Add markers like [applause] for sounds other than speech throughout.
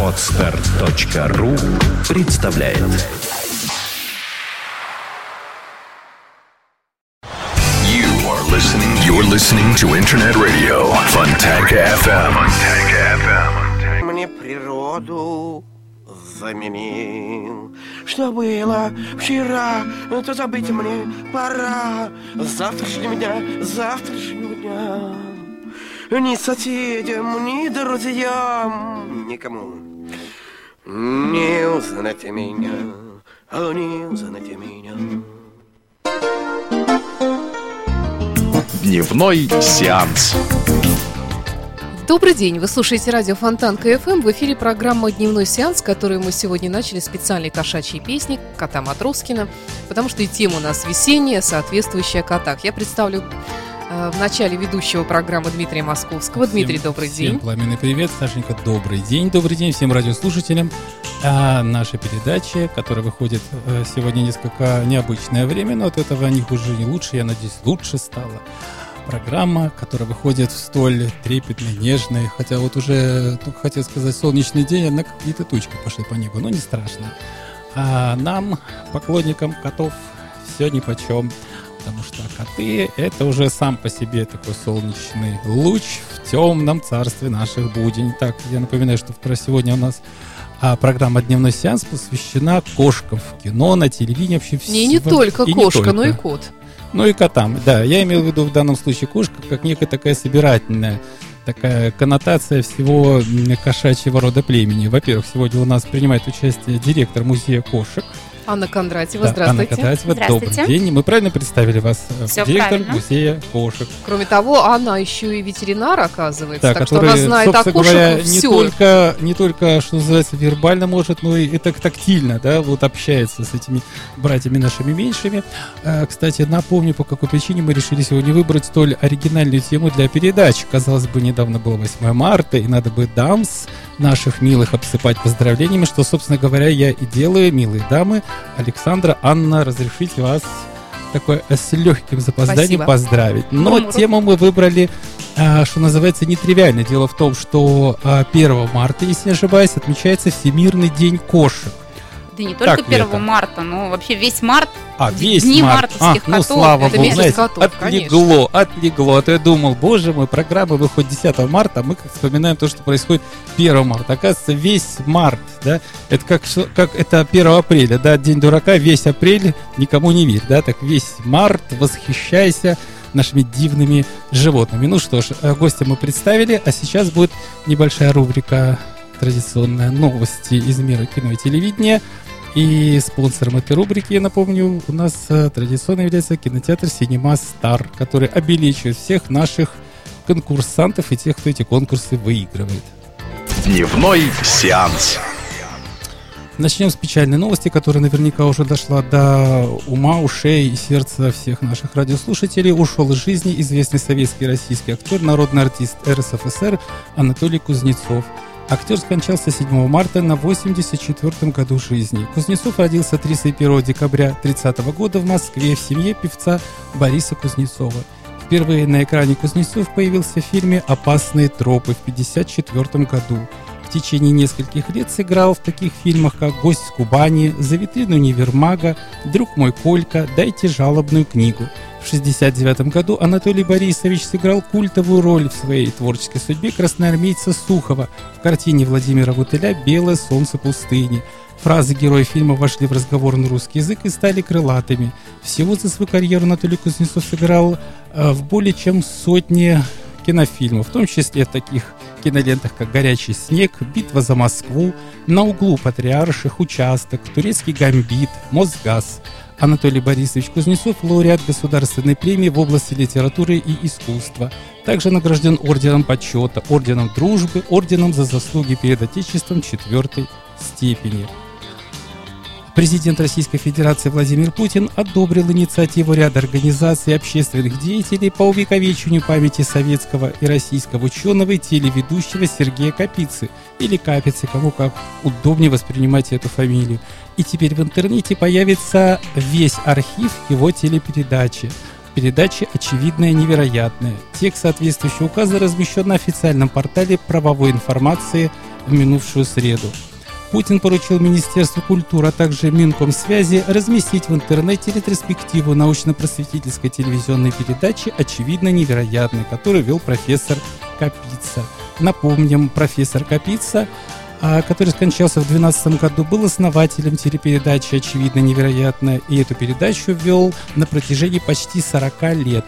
Отстар.ру представляет You are listening. You're listening to Internet Radio Fontanka FM. Мне природу заменил Что было вчера, то забыть мне пора завтрашнего дня, завтрашнего дня Ни соседям, ни друзьям, никому Не узнать меня, а не узнать меня Дневной сеанс. Добрый день, вы слушаете радио Фонтан КФМ. В эфире программа «Дневной сеанс», которую мы сегодня начали специальной кошачьей песни кота Матроскина, потому что и тема у нас весенняя, соответствующая котах. Я представлю в начале ведущего программы Дмитрия Московского. Дмитрий, Всем- добрый всем день. пламенный привет, Сашенька, добрый день. Добрый день всем радиослушателям. А, наша передача, которая выходит э, сегодня несколько необычное время, но от этого не хуже, не лучше, я надеюсь, лучше стало. Программа, которая выходит в столь трепетный, нежный, хотя вот уже, только хотел сказать, солнечный день, однако какие-то тучки пошли по небу, но не страшно. А нам, поклонникам котов, все ни почем. Потому что коты — это уже сам по себе такой солнечный луч в темном царстве наших будень. Так, я напоминаю, что про сегодня у нас а, программа «Дневной сеанс» посвящена кошкам в кино, на телевидении, вообще Не, не всего- только и не кошка, но и только. кот. Ну и котам, да. Я имел в виду в данном случае кошка как некая такая собирательная такая коннотация всего кошачьего рода племени. Во-первых, сегодня у нас принимает участие директор музея кошек. Анна Кондратьева, Да, Анна здравствуйте. Кондратьева, Здравствуйте. добрый день. Мы правильно представили вас? э, Всё Директор правильно. музея кошек. Кроме того, она еще и ветеринар, оказывается, Да, так что который, она знает о кошек говоря, не все. только, не только, что называется, вербально может, но и так тактильно, да, вот общается с этими братьями нашими меньшими. А, кстати, напомню, по какой причине мы решили сегодня выбрать столь оригинальную тему для передач. Казалось бы, недавно было 8 марта, и надо бы дамс наших милых обсыпать поздравлениями, что, собственно говоря, я и делаю, милые дамы. Александра, Анна, разрешите вас такое с легким запозданием Спасибо. поздравить. Но Мурмуру. тему мы выбрали а, что называется, нетривиально. Дело в том, что а, 1 марта, если не ошибаюсь, отмечается Всемирный день кошек. Да не только Так ли 1 это? марта, но вообще весь март. А, весь дни март. мартовских а, ну, котов. слава Это богу, знаете, котов, отлегло, отлегло. А то я думал, боже мой, программа выходит 10 марта, а мы как вспоминаем то, что происходит 1 марта. Оказывается, весь март, да, это как, как это 1 апреля, да, день дурака, весь апрель, никому не верь, да, так весь март, восхищайся нашими дивными животными. Ну что ж, э, гостя мы представили, а сейчас будет небольшая рубрика традиционная новости из мира кино и телевидения. И спонсором этой рубрики, я напомню, у нас э, традиционно является кинотеатр Cinema Star, который обелечивает всех наших конкурсантов и тех, кто эти конкурсы выигрывает. Дневной сеанс. Начнем с печальной новости, которая наверняка уже дошла до ума, ушей и сердца всех наших радиослушателей. Ушел из жизни известный советский и российский актер, народный артист РСФСР Анатолий Кузнецов. Актер скончался 7 марта на 84 году жизни. Кузнецов родился 31 декабря 30 года в Москве в семье певца Бориса Кузнецова. Впервые на экране Кузнецов появился в фильме «Опасные тропы» в 1954 году. В течение нескольких лет сыграл в таких фильмах, как «Гость с Кубани», «За витрину универмага», «Друг мой Колька», «Дайте жалобную книгу». В 1969 году Анатолий Борисович сыграл культовую роль в своей творческой судьбе красноармейца Сухова в картине Владимира Гутыля «Белое солнце пустыни». Фразы героя фильма вошли в разговорный русский язык и стали крылатыми. Всего за свою карьеру Анатолий Кузнецов сыграл э, в более чем сотне кинофильмов, в том числе в таких кинолентах, как «Горячий снег», «Битва за Москву», «На углу Патриарших», «Участок», «Турецкий гамбит», «Мосгаз». Анатолий Борисович Кузнецов – лауреат Государственной премии в области литературы и искусства. Также награжден Орденом Почета, Орденом Дружбы, Орденом за заслуги перед Отечеством четвертой степени. Президент Российской Федерации Владимир Путин одобрил инициативу ряда организаций и общественных деятелей по увековечению памяти советского и российского ученого и телеведущего Сергея Капицы, или Капицы, кому как удобнее воспринимать эту фамилию. И теперь в интернете появится весь архив его телепередачи. передачи «Очевидное невероятное». Текст соответствующего указа размещен на официальном портале правовой информации в минувшую среду. Путин поручил Министерству культуры, а также Минкомсвязи разместить в интернете ретроспективу научно-просветительской телевизионной передачи «Очевидно невероятной», которую вел профессор Капица. Напомним, профессор Капица а, который скончался в 2012 году, был основателем телепередачи «Очевидно невероятно», и эту передачу вел на протяжении почти 40 лет.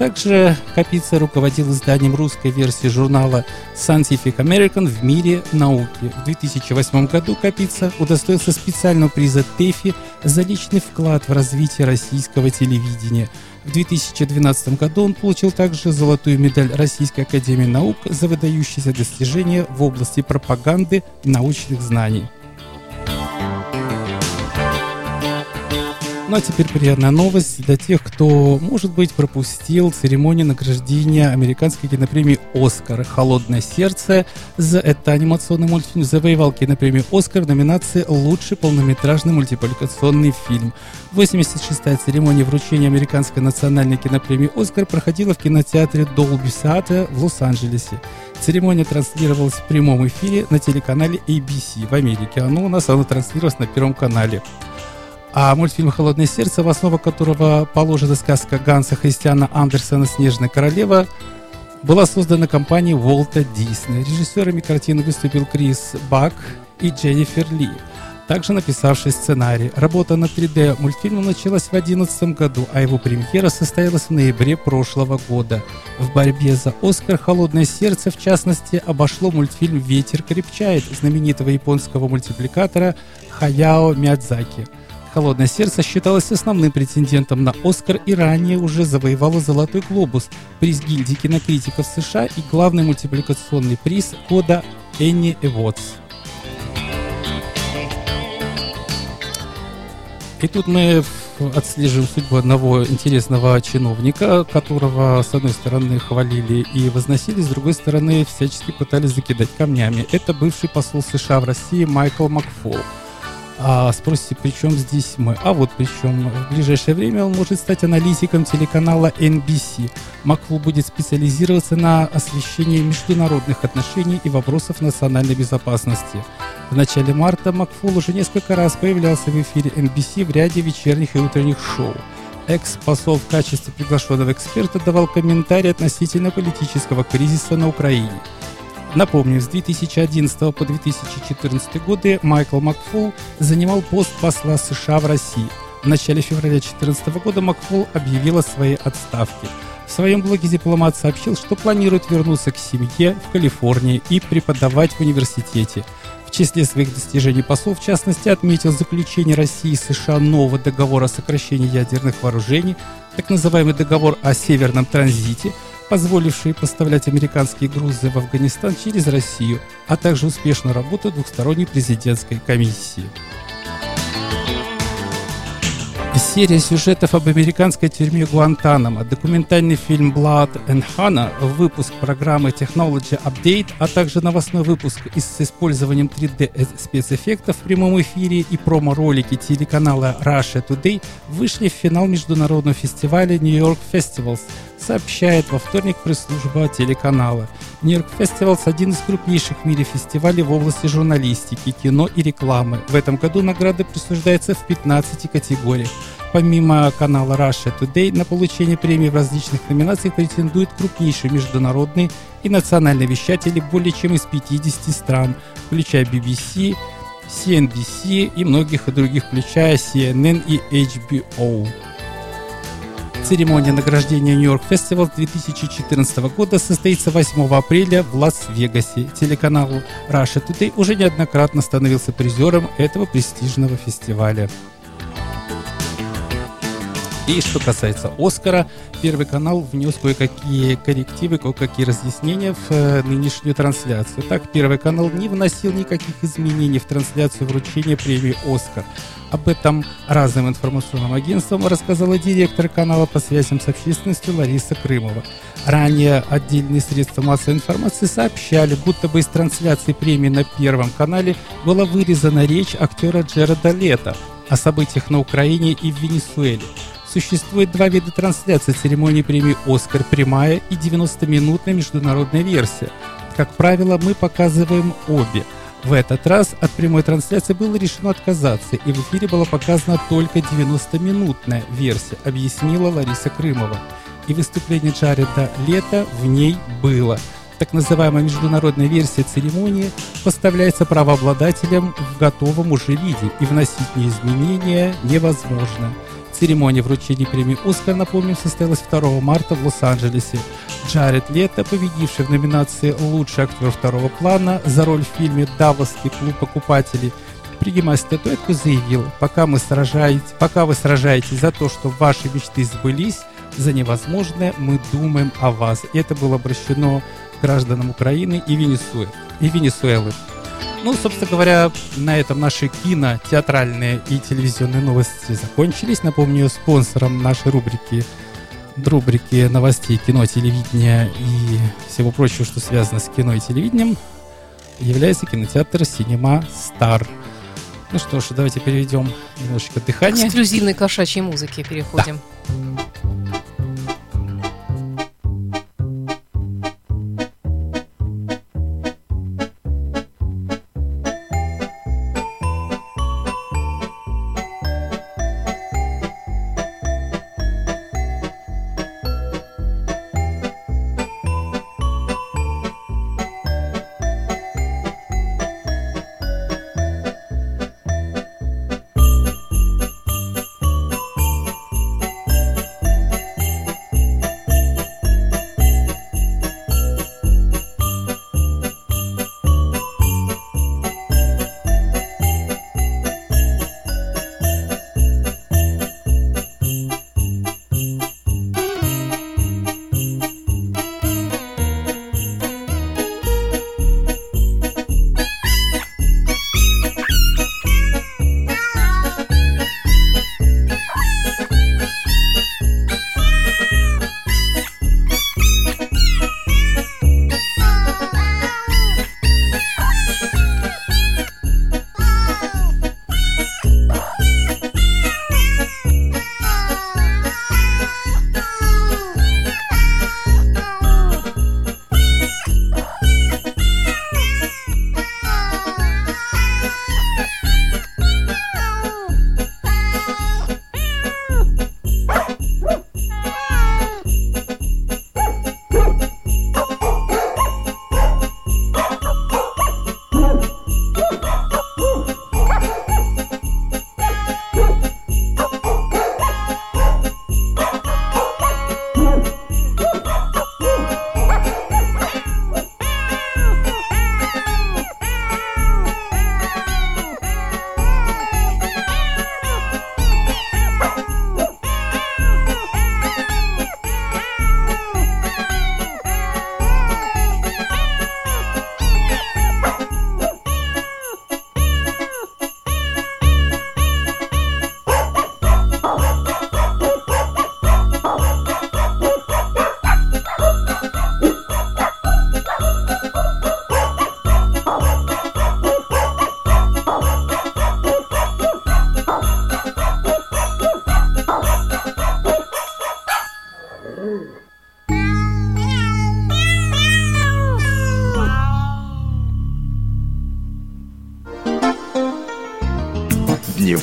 Также Капица руководил изданием русской версии журнала Scientific American в мире науки. В 2008 году Капица удостоился специального приза ТЭФИ за личный вклад в развитие российского телевидения. В 2012 году он получил также золотую медаль Российской Академии Наук за выдающиеся достижения в области пропаганды научных знаний. Ну а теперь приятная новость для тех, кто, может быть, пропустил церемонию награждения американской кинопремии «Оскар». «Холодное сердце» за это анимационный мультфильм завоевал кинопремию «Оскар» в номинации «Лучший полнометражный мультипликационный фильм». 86-я церемония вручения американской национальной кинопремии «Оскар» проходила в кинотеатре Dolby Theatre в Лос-Анджелесе. Церемония транслировалась в прямом эфире на телеканале ABC в Америке, а ну, у нас она транслировалась на Первом канале. А мультфильм «Холодное сердце», в основу которого положена сказка Ганса Христиана Андерсона «Снежная королева», была создана компанией Уолта Дисней. Режиссерами картины выступил Крис Бак и Дженнифер Ли, также написавший сценарий. Работа над 3D-мультфильмом началась в 2011 году, а его премьера состоялась в ноябре прошлого года. В борьбе за «Оскар» «Холодное сердце» в частности обошло мультфильм «Ветер крепчает» знаменитого японского мультипликатора Хаяо Миядзаки – «Холодное сердце» считалось основным претендентом на «Оскар» и ранее уже завоевало «Золотой глобус», приз гильдии кинокритиков США и главный мультипликационный приз года Энни Эвотс. И тут мы отслеживаем судьбу одного интересного чиновника, которого, с одной стороны, хвалили и возносили, с другой стороны, всячески пытались закидать камнями. Это бывший посол США в России Майкл Макфол. А спросите, при чем здесь мы? А вот при чем. В ближайшее время он может стать аналитиком телеканала NBC. Макфул будет специализироваться на освещении международных отношений и вопросов национальной безопасности. В начале марта Макфул уже несколько раз появлялся в эфире NBC в ряде вечерних и утренних шоу. Экс-посол в качестве приглашенного эксперта давал комментарии относительно политического кризиса на Украине – Напомню, с 2011 по 2014 годы Майкл Макфол занимал пост посла США в России. В начале февраля 2014 года Макфол объявил о своей отставке. В своем блоге дипломат сообщил, что планирует вернуться к семье в Калифорнии и преподавать в университете. В числе своих достижений посол, в частности, отметил заключение России и США нового договора о сокращении ядерных вооружений, так называемый договор о северном транзите – позволившие поставлять американские грузы в Афганистан через Россию, а также успешную работу двухсторонней президентской комиссии. Серия сюжетов об американской тюрьме Гуантанамо, документальный фильм Blood and Hannah, выпуск программы Technology Update, а также новостной выпуск с использованием 3D спецэффектов в прямом эфире и промо-ролики телеканала Russia Today вышли в финал международного фестиваля New York Festivals, сообщает во вторник пресс-служба телеканала. Нью-Йорк Festivals – один из крупнейших в мире фестивалей в области журналистики, кино и рекламы. В этом году награды присуждаются в 15 категориях. Помимо канала Russia Today, на получение премии в различных номинациях претендуют крупнейшие международные и национальные вещатели более чем из 50 стран, включая BBC, CNBC и многих других, включая CNN и HBO. Церемония награждения Нью-Йорк Фестивал 2014 года состоится 8 апреля в Лас-Вегасе. Телеканал Russia Today уже неоднократно становился призером этого престижного фестиваля. И что касается Оскара, Первый канал внес кое-какие коррективы, кое-какие разъяснения в э, нынешнюю трансляцию. Так, Первый канал не вносил никаких изменений в трансляцию вручения премии «Оскар». Об этом разным информационным агентствам рассказала директор канала по связям с общественностью Лариса Крымова. Ранее отдельные средства массовой информации сообщали, будто бы из трансляции премии на Первом канале была вырезана речь актера Джереда Лето о событиях на Украине и в Венесуэле. Существует два вида трансляции церемонии премии «Оскар» прямая и 90-минутная международная версия. Как правило, мы показываем обе. В этот раз от прямой трансляции было решено отказаться, и в эфире была показана только 90-минутная версия, объяснила Лариса Крымова. И выступление Джареда Лето в ней было – так называемая международная версия церемонии поставляется правообладателям в готовом уже виде, и вносить в нее изменения невозможно. Церемония вручения премии «Оскар», напомним, состоялась 2 марта в Лос-Анджелесе. Джаред Лето, победивший в номинации «Лучший актер второго плана» за роль в фильме «Давосский клуб покупателей», принимая статуэтку, заявил, пока, мы сражаете, пока вы сражаетесь за то, чтобы ваши мечты сбылись, за невозможное мы думаем о вас. Это было обращено гражданам Украины и, Венесуэ, и Венесуэлы. Ну, собственно говоря, на этом наши кино, театральные и телевизионные новости закончились. Напомню, спонсором нашей рубрики рубрики новостей кино, телевидения и всего прочего, что связано с кино и телевидением, является кинотеатр Cinema Star. Ну что ж, давайте переведем немножечко дыхание. К эксклюзивной кошачьей музыке переходим. Да.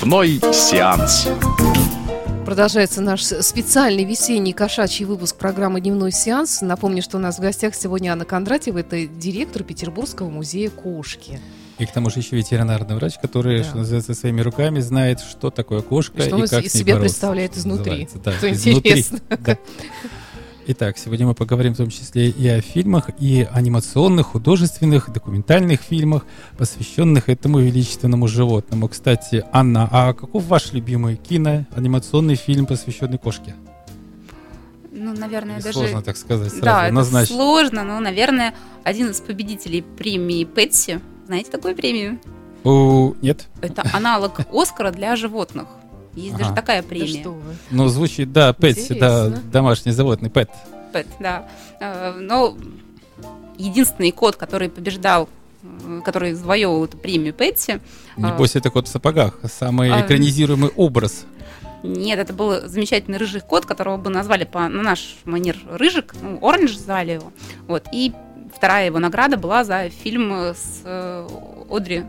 Дневной сеанс. Продолжается наш специальный весенний кошачий выпуск программы «Дневной сеанс». Напомню, что у нас в гостях сегодня Анна Кондратьева, это директор Петербургского музея кошки. И к тому же еще ветеринарный врач, который, да. что называется, своими руками знает, что такое кошка и, что и как из с ней себя бороться, представляет изнутри. Да, что интересно. Да. Итак, сегодня мы поговорим в том числе и о фильмах, и анимационных, художественных, документальных фильмах, посвященных этому величественному животному. Кстати, Анна, а каков ваш любимый кино, анимационный фильм, посвященный кошке? Ну, наверное, Или даже... Сложно так сказать сразу, да, однозначно. это сложно, но, наверное, один из победителей премии Пэтси. Знаете такую премию? О, нет. Это аналог Оскара для животных. Есть Ага. даже такая Да премия. что вы. Ну, звучит, да, Пэтси, да, домашний животный, Пэт. Пэт, да. Э, Но единственный кот, который побеждал, э, который завоевывал эту премию Пэтси, Небось, это кот в сапогах, самый А. экранизируемый образ. Нет, это был замечательный рыжий кот, которого бы назвали по, на наш манер рыжик, ну, Оранж звали его. Вот. И вторая его награда была за фильм с э, Одри.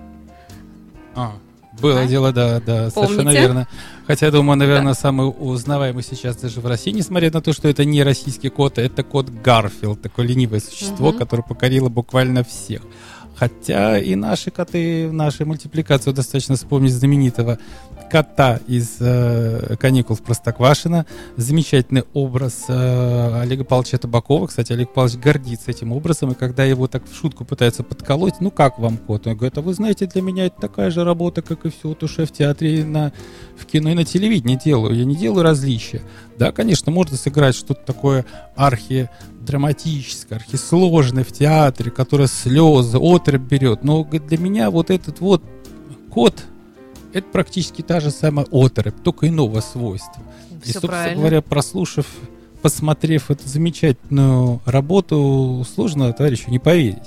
А, было А? дело, да, да, совершенно Помните? верно. Хотя, я думаю, наверное, Да. самый узнаваемый сейчас даже в России, несмотря на то, что это не российский кот, это кот Гарфилд, такое ленивое существо, Мгм. которое покорило буквально всех. Хотя и наши коты в нашей мультипликации достаточно вспомнить знаменитого кота из э, каникул в Простоквашино. Замечательный образ э, Олега Павловича Табакова. Кстати, Олег Павлович гордится этим образом, и когда его так в шутку пытаются подколоть, ну как вам кот? Он говорит, а вы знаете, для меня это такая же работа, как и все, что я в театре, на, в кино и на телевидении делаю. Я не делаю различия. Да, конечно, можно сыграть что-то такое архи драматическое, архисложное в театре, которое слезы, отрыв берет. Но для меня вот этот вот кот, это практически та же самая отрыв, только иного свойства. И, Все собственно правильно. говоря, прослушав, посмотрев эту замечательную работу, сложно, товарищу, не поверить.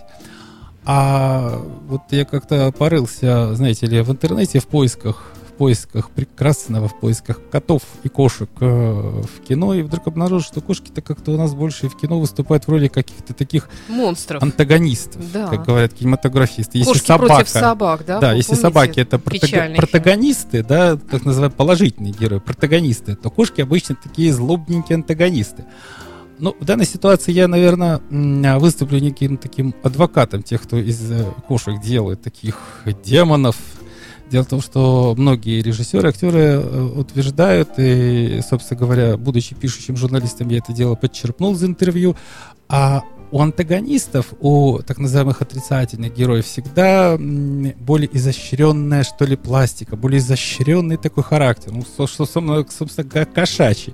А вот я как-то порылся, знаете ли, в интернете в поисках, поисках прекрасного, в поисках котов и кошек э, в кино, и вдруг обнаружил, что кошки-то как-то у нас больше в кино выступают в роли каких-то таких Монстров. антагонистов, Да. как говорят кинематографисты. Если Кошки собака, против собак, да? да, Вы если собаки это протаг- протагонисты, да, так называемые положительные герои, протагонисты, то кошки обычно такие злобненькие антагонисты. Ну, в данной ситуации я, наверное, м, выступлю неким таким адвокатом тех, кто из э, кошек делает таких демонов. Дело в том, что многие режиссеры, актеры э, утверждают, и, собственно говоря, будучи пишущим журналистом, я это дело подчерпнул из интервью, а у антагонистов, у так называемых отрицательных героев всегда более изощренная, что ли, пластика, более изощренный такой характер, ну, что, собственно, собственно, как кошачий.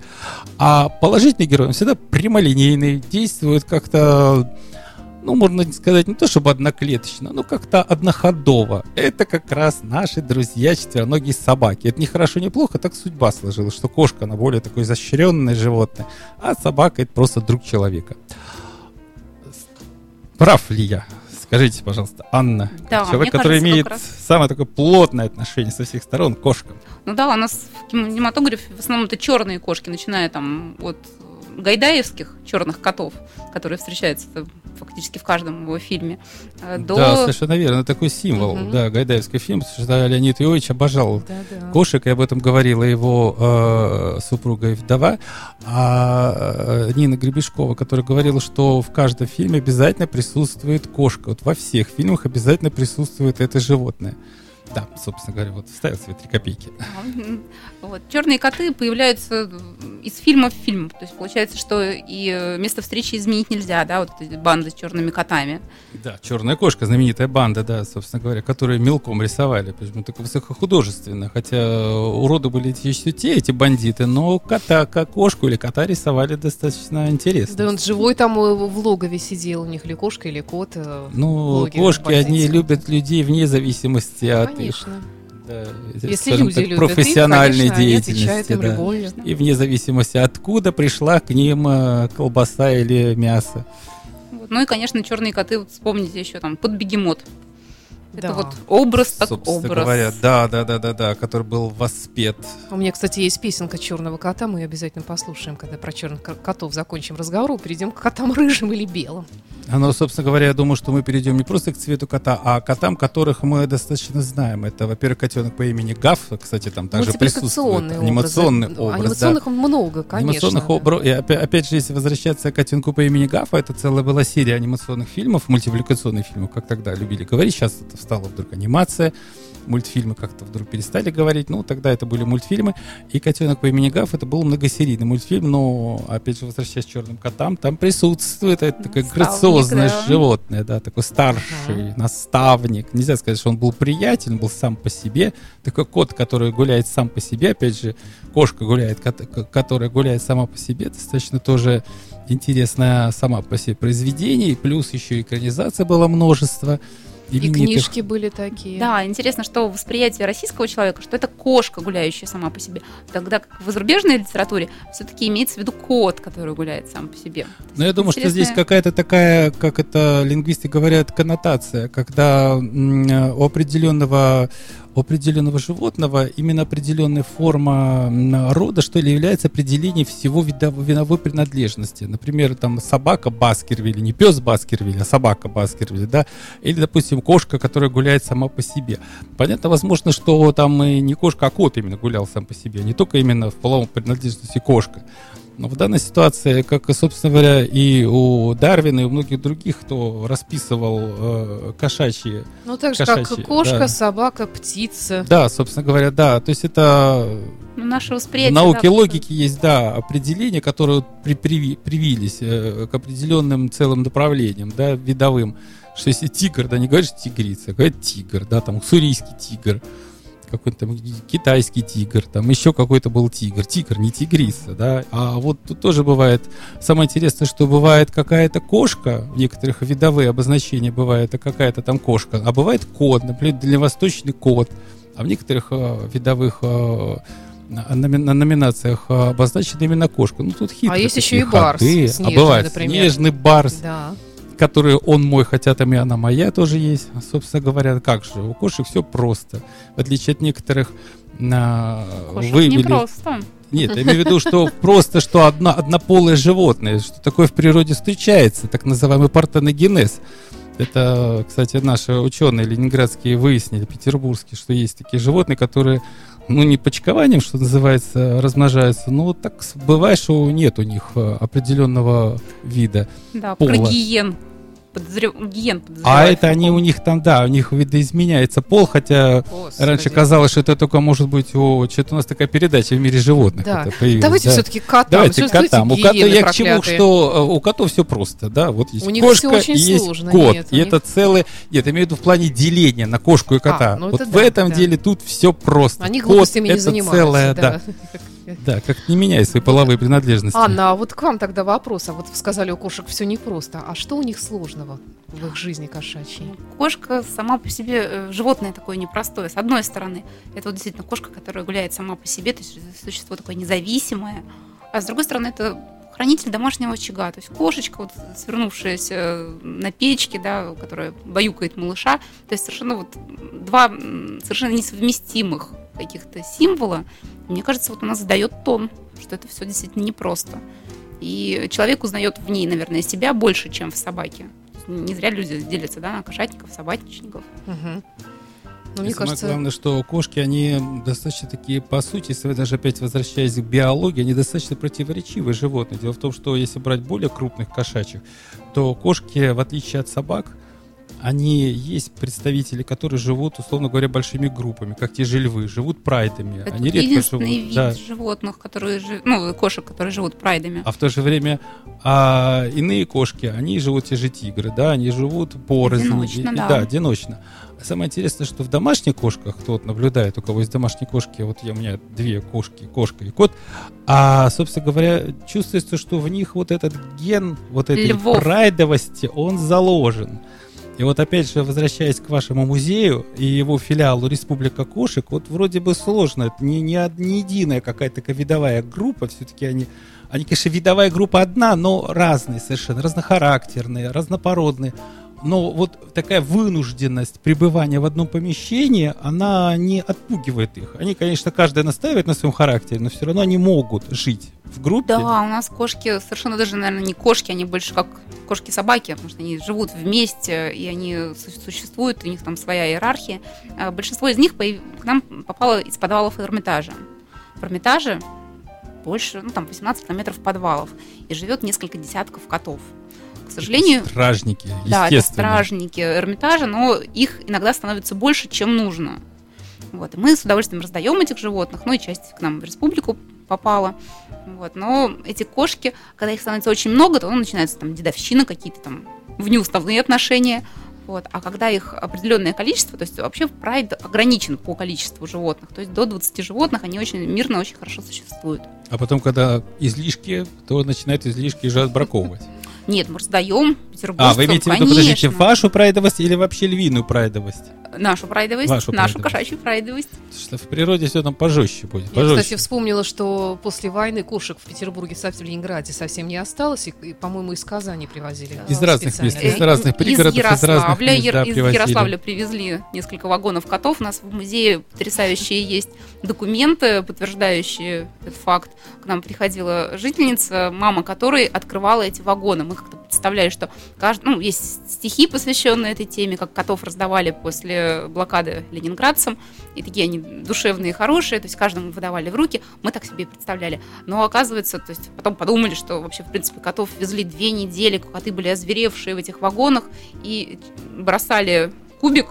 А положительный герой, он всегда прямолинейный, действует как-то, ну, можно сказать, не то чтобы одноклеточно, но как-то одноходово. Это как раз наши друзья четвероногие собаки. Это не хорошо, не плохо, так судьба сложилась, что кошка, она более такое изощренное животное, а собака это просто друг человека. Прав ли я? Скажите, пожалуйста, Анна, Да, человек, который кажется, имеет раз- самое такое плотное отношение со всех сторон к кошкам. Ну да, у нас в кинематографе в основном это черные кошки, начиная там от гайдаевских черных котов, которые встречаются фактически в каждом его фильме, э, до... Да, совершенно верно, такой символ, Мгм. да, гайдаевский фильм, что Леонид Иович обожал Да-да. кошек, и об этом говорила его э, супруга и вдова, а э, Нина Гребешкова, которая говорила, что в каждом фильме обязательно присутствует кошка, вот во всех фильмах обязательно присутствует это животное. Да, собственно говоря, вот вставил себе три копейки. Вот. Черные коты появляются из фильма в фильм. То есть получается, что и э, место встречи изменить нельзя, да, вот эти банды с черными котами. Да, черная кошка, знаменитая банда, да, собственно говоря, которую мелком рисовали, почему так высокохудожественно, хотя уроды были еще те, эти бандиты, но кота, как кошку или кота рисовали достаточно интересно. Да он живой там э, в логове сидел, у них или кошка, или кот. э, Ну, кошки, они бандитские. любят людей вне зависимости от их Конечно. да, Если люди так, любят их, профессиональной конечно, они отвечают деятельности. им да. любовью. И вне зависимости, откуда пришла к ним э, колбаса или мясо. Ну и, конечно, черные коты, вот вспомните еще там под бегемот. Да. Это вот образ так Собственно образ. говоря, да, да, да, да, да, который был воспет У меня, кстати, есть песенка черного кота. Мы ее обязательно послушаем, когда про черных ко- котов закончим разговор. Перейдем к котам рыжим или белым. Оно, собственно говоря, я думаю, что мы перейдем не просто к цвету кота, а к котам, которых мы достаточно знаем. Это, во-первых, котенок по имени Гаф, кстати, там также присутствует. Анимационный образ. да. Анимационных много, конечно. Анимационных да. обра- И опя- опять же, если возвращаться к котенку по имени Гафа, это целая была серия анимационных фильмов, мультипликационных фильмов, как тогда любили говорить. Сейчас это стало вдруг анимация. Мультфильмы как-то вдруг перестали говорить. Ну, тогда это были мультфильмы. И котенок по имени Гаф это был многосерийный мультфильм, но, опять же, возвращаясь к черным котам, там присутствует это такое Наставник, грациозное да. животное, да, такой старший наставник. Нельзя сказать, что он был приятель, он был сам по себе. Такой кот, который гуляет сам по себе, опять же, кошка гуляет, кот- ко- которая гуляет сама по себе, достаточно тоже интересное сама по себе произведение, и плюс еще экранизация было множество. И именитых. книжки были такие. Да, интересно, что восприятие российского человека, что это кошка, гуляющая сама по себе. Тогда как в зарубежной литературе все-таки имеется в виду кот, который гуляет сам по себе. Но я думаю, что здесь интересная- какая-то такая, как это лингвисты говорят, коннотация, когда м, у определенного у определенного животного именно определенная форма рода, что ли, является определением всего вида, видовой принадлежности. Например, там собака Баскервилля, не пес Баскервилля, а собака Баскервилля, да, или, допустим, кошка, которая гуляет сама по себе. Понятно, возможно, что там и не кошка, а кот именно гулял сам по себе, а не только именно в половом принадлежности кошка. Но в данной ситуации, как, и, собственно говоря, и у Дарвина, и у многих других, кто расписывал э, кошачьи Ну, так же, Кошачьи, как кошка, да. собака, птица. Да, собственно говоря, да. То есть это Ну, наше в восприятие. науке да, логики есть, да, определения, которые при, приви- привились э, к определенным целым направлениям, да, видовым. Что если тигр, да, не говоришь тигрица, а говорят тигр, да, там уссурийский тигр, какой-то там китайский тигр, там еще какой-то был тигр. Тигр, не тигрица, да. А вот тут тоже бывает, самое интересное, что бывает какая-то кошка, в некоторых видовые обозначения бывает, это какая-то там кошка, а бывает кот, например, дальневосточный кот, а в некоторых э, видовых э, на, номи- на номинациях э, обозначена именно кошка. Ну, тут хитрые А есть еще и барс ходы. а снежный, бывает например. снежный барс, Да. Который он мой, хотя там и она моя тоже есть. Собственно говоря, как же, у кошек все просто. В отличие от некоторых на Кошек вывели- непросто. Нет, я имею в виду, что [laughs] просто что одно, однополое животное, что такое в природе встречается, так называемый партеногенез. Это, кстати, наши ученые ленинградские выяснили, петербургские, что есть такие животные, которые, ну, не почкованием, что называется, размножаются, но вот так бывает, что нет у них э, определенного вида. Да, Пола. про гиен. Подозрев... Гиен А подозревают это они у них там, да, у них видоизменяется пол, хотя Господи. раньше казалось, что это только может быть у... Что-то у нас такая передача в мире животных. Да. Давайте да. все-таки котам. Давайте Всё, к котам. У кота, я гиены к чему, проклятые. что э, у котов все просто, да, вот есть У них кошка всё очень и есть сложно, кот, нет, и них- это целое, нет, имею в виду в плане деления на кошку и кота. А, ну вот это в да, этом да. деле тут все просто. Они Кот глупостями не это занимаются. целое, да. да, [laughs] как не меняй свои половые принадлежности. Анна, а вот к вам тогда вопрос. А вот вы сказали, у кошек все непросто. А что у них сложного в их жизни кошачьей? Кошка сама по себе, э, животное такое непростое. С одной стороны, это вот действительно кошка, которая гуляет сама по себе, то есть существо такое независимое. А с другой стороны, это хранитель домашнего очага. То есть кошечка, вот, свернувшаяся на печке, да, которая баюкает малыша. То есть совершенно вот два совершенно несовместимых каких-то символа. Мне кажется, вот она задает тон, что это все действительно непросто. И человек узнает в ней, наверное, себя больше, чем в собаке. Не зря люди делятся да, на кошатников, собачников. Мгм. Ну, И мне самое кажется, главное, что кошки, они достаточно такие, по сути, если вы даже опять возвращаясь к биологии, они достаточно противоречивые животные. Дело в том, что если брать более крупных кошачьих, то кошки, в отличие от собак, они есть представители, которые живут, условно говоря, большими группами, как те же львы, живут прайдами. Это они редко живут. вид да. животных, которые жи- ну, кошек, которые живут прайдами. А в то же время а, иные кошки, они живут те же тигры, да, они живут порознь. Одиночно, и- да. да, одиночно. А Самое интересное, что в домашних кошках, кто вот наблюдает, у кого есть домашние кошки, вот я, у меня две кошки, кошка и кот, а, собственно говоря, чувствуется, что в них вот этот ген, вот этой Львов. прайдовости, он заложен. И вот опять же, возвращаясь к вашему музею и его филиалу Республика кошек, вот вроде бы сложно, это не, не, не единая какая-то видовая группа, все-таки они, они, конечно, видовая группа одна, но разные совершенно, разнохарактерные, разнопородные. Но вот такая вынужденность пребывания в одном помещении, она не отпугивает их. Они, конечно, каждая настаивает на своем характере, но все равно они могут жить в группе. Да, у нас кошки совершенно даже, наверное, не кошки, они больше как кошки-собаки, потому что они живут вместе, и они су- существуют, у них там своя иерархия. А Большинство из них к нам попало из подвалов Эрмитажа. В Эрмитаже больше, ну там 18 километров подвалов, и живет несколько десятков котов. К сожалению, Стражники, да, это стражники Эрмитажа, но их иногда становится больше, чем нужно. Вот. И мы с удовольствием раздаем этих животных, ну и часть к нам в республику попала. Вот. Но эти кошки, когда их становится очень много, то ну, начинается там дедовщина, какие-то там внеуставные отношения. Вот. А когда их определенное количество, то есть вообще прайд ограничен по количеству животных, то есть до 20 животных они очень мирно, очень хорошо существуют. А потом, когда излишки, то начинают излишки уже отбраковывать. Нет, мы раздаем петербуржцам, А, вы имеете в виду, подождите, вашу прайдовость или вообще львиную прайдовость? Нашу прайдовость, Вашу нашу прайдовость. кошачью прайдовость. Что в природе все там пожестче будет. Я, Пожестче. кстати, вспомнила, что после войны кошек в Петербурге, в Ленинграде совсем не осталось, и, и, по-моему, из Казани привозили. Из э, разных специально. мест, из разных Из пригородов, из разных Ярославля, мест, да, из привозили. Ярославля привезли несколько вагонов котов. У нас в музее потрясающие есть документы, подтверждающие этот факт. К нам приходила жительница, мама которой открывала эти вагоны. Мы как-то представляли, что кажд- ну, есть стихи, посвященные этой теме, как котов раздавали после блокады ленинградцам. И такие они душевные, хорошие, то есть каждому выдавали в руки. Мы так себе и представляли. Но оказывается, то есть потом подумали, что вообще, в принципе, котов везли две недели, коты были озверевшие в этих вагонах, и бросали кубик,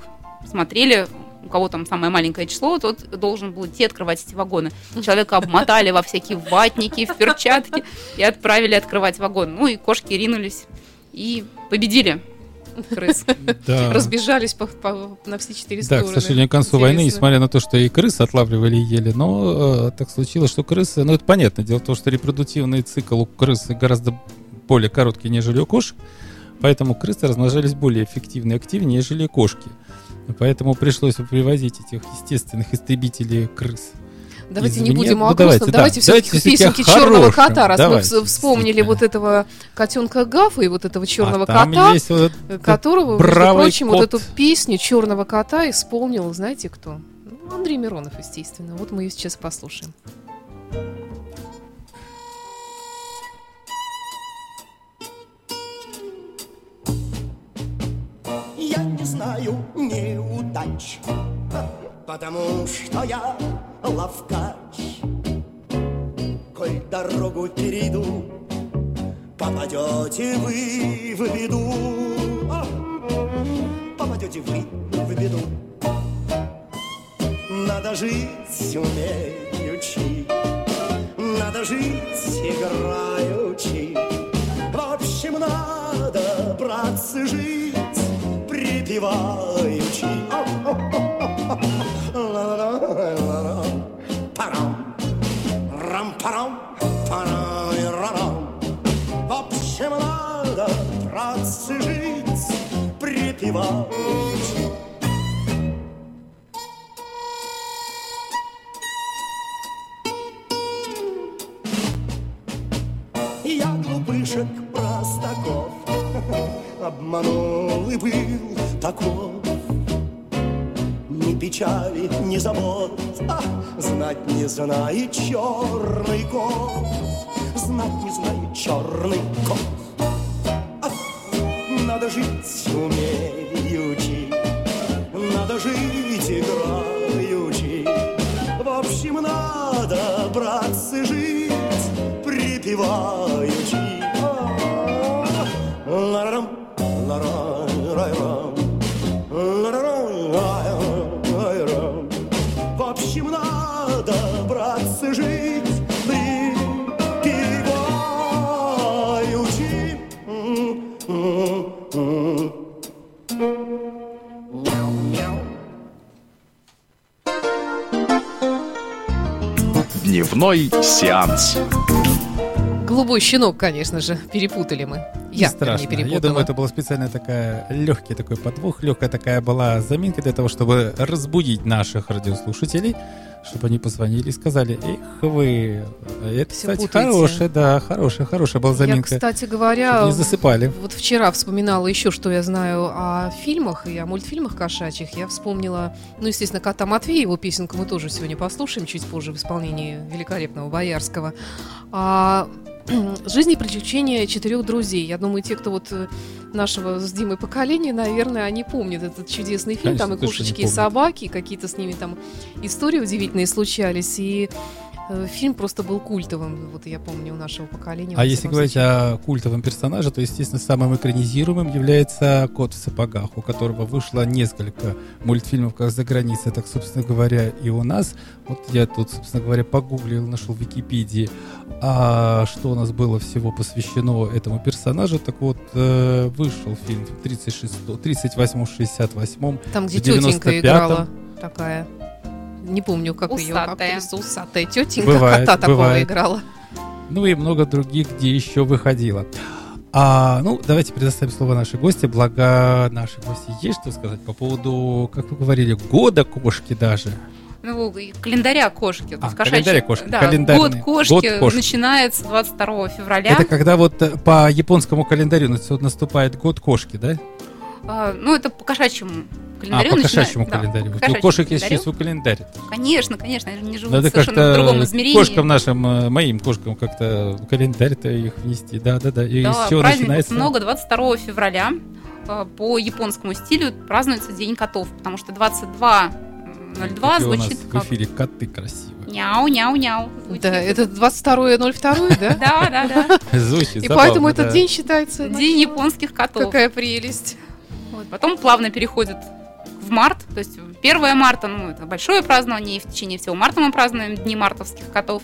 смотрели, у кого там самое маленькое число, тот должен был идти открывать эти вагоны. Человека обмотали во всякие ватники, в перчатки и отправили открывать вагон. Ну и кошки ринулись и победили крыс. Да. Разбежались по- по- на все четыре Да, стороны. к сожалению, к концу войны, Интересно. несмотря на то, что и крыс отлавливали и ели, но э, так случилось, что крысы, ну это понятно, дело в том, что репродуктивный цикл у крысы гораздо более короткий, нежели у кошек, поэтому крысы размножались более эффективно и активнее, нежели кошки. Поэтому пришлось привозить этих естественных истребителей крыс. Давайте не будем Ну, о давайте, грустном, да. давайте все-таки Давайте песенки черного кота, раз Давайте, мы вс- вспомнили вот этого котенка Гафа и вот этого черного а кота, есть вот которого, между прочим, кот. вот эту песню черного кота исполнил, знаете кто? Ну, Андрей Миронов, естественно. Вот мы ее сейчас послушаем. Я не знаю неудач, потому что я ловкач. Коль дорогу перейду, попадете вы в беду. Попадете вы в беду. Надо жить умеючи, надо жить играючи. В общем, надо, братцы, жить Ла-ла-ла-ла-ла. Парам, рам-парам, парам-рарам. В общем, надо, братцы, жить припеваючи. Я глупышек простаков Обманул и был таков. Ни печали, ни забот а, Знать не знает черный кот. Знать не знает черный кот. А, Надо жить умеючи Надо жить играючи В общем, надо, братцы, жить припеваючи. Дневной сеанс. Голубой щенок, конечно же, перепутали мы. Я, страшно. вернее. Я думаю, это была специально такая легкий такой подвох, легкая такая была заминка для того, чтобы разбудить наших радиослушателей, чтобы они позвонили и сказали, эх вы, это, Всё кстати, путаете. хорошая, да, хорошая, хорошая была Я, заминка. кстати Чтобы говоря, не засыпали. Вот вчера вспоминала еще, что я знаю о фильмах и о мультфильмах кошачьих. Я вспомнила, ну, естественно, кота Матвея, его песенку мы тоже сегодня послушаем чуть позже в исполнении великолепного Боярского. А [clears throat] «Жизнь и приключения четырех друзей». Я думаю, те, кто вот э, нашего с Димой поколения, наверное, они помнят этот чудесный фильм. Конечно, там и кошечки, и собаки, какие-то с ними там истории удивительные случались. И фильм просто был культовым, вот я помню, у нашего поколения. А если говорить случае. о культовом персонаже, то, естественно, самым экранизируемым является «Кот в сапогах», у которого вышло несколько мультфильмов как за границей, так, собственно говоря, и у нас. Вот я тут, собственно говоря, погуглил, нашел в Википедии, а что у нас было всего посвящено этому персонажу. Так вот, э, вышел фильм в 36, 38-68 Там, где в тетенька 95-м. играла такая. Не помню, как ее Усатая. актриса. Усатая тетенька Бывает, кота такого бывает. играла. ну и много других, где еще выходило. А, ну, давайте предоставим слово нашей гости. Благо, наши гости есть что сказать по поводу, как вы говорили, года кошки даже. Ну, календаря кошки. А, кошачий- календаря кошки, Да, год кошки, Год кошки. начинается 22 февраля. Это когда вот э, по японскому календарю наступает год кошки, да? А, ну, это по кошачьему А, календарю. по начинает- кошачьему да, календарю. по Вот У кошачьему кошек есть календарю. еще свой календарь. Конечно, конечно, они не живут Надо совершенно в другом как-то измерении. кошкам нашим, э, моим кошкам как-то календарь-то их внести. Да, да, да. И Да, с чего начинается? много. 22 февраля э, по японскому стилю празднуется День котов, потому что 22.02 Какие у нас звучит в как эфире коты красивые. няу, няу, няу. звучит. Да, это 22.02, да? [laughs] Да, да, да. Звучит И поэтому этот да. день считается... ну, День японских котов. Какая прелесть. Вот, Потом плавно переходит в март, то есть 1 марта, ну, это большое празднование, и в течение всего марта мы празднуем Дни мартовских котов.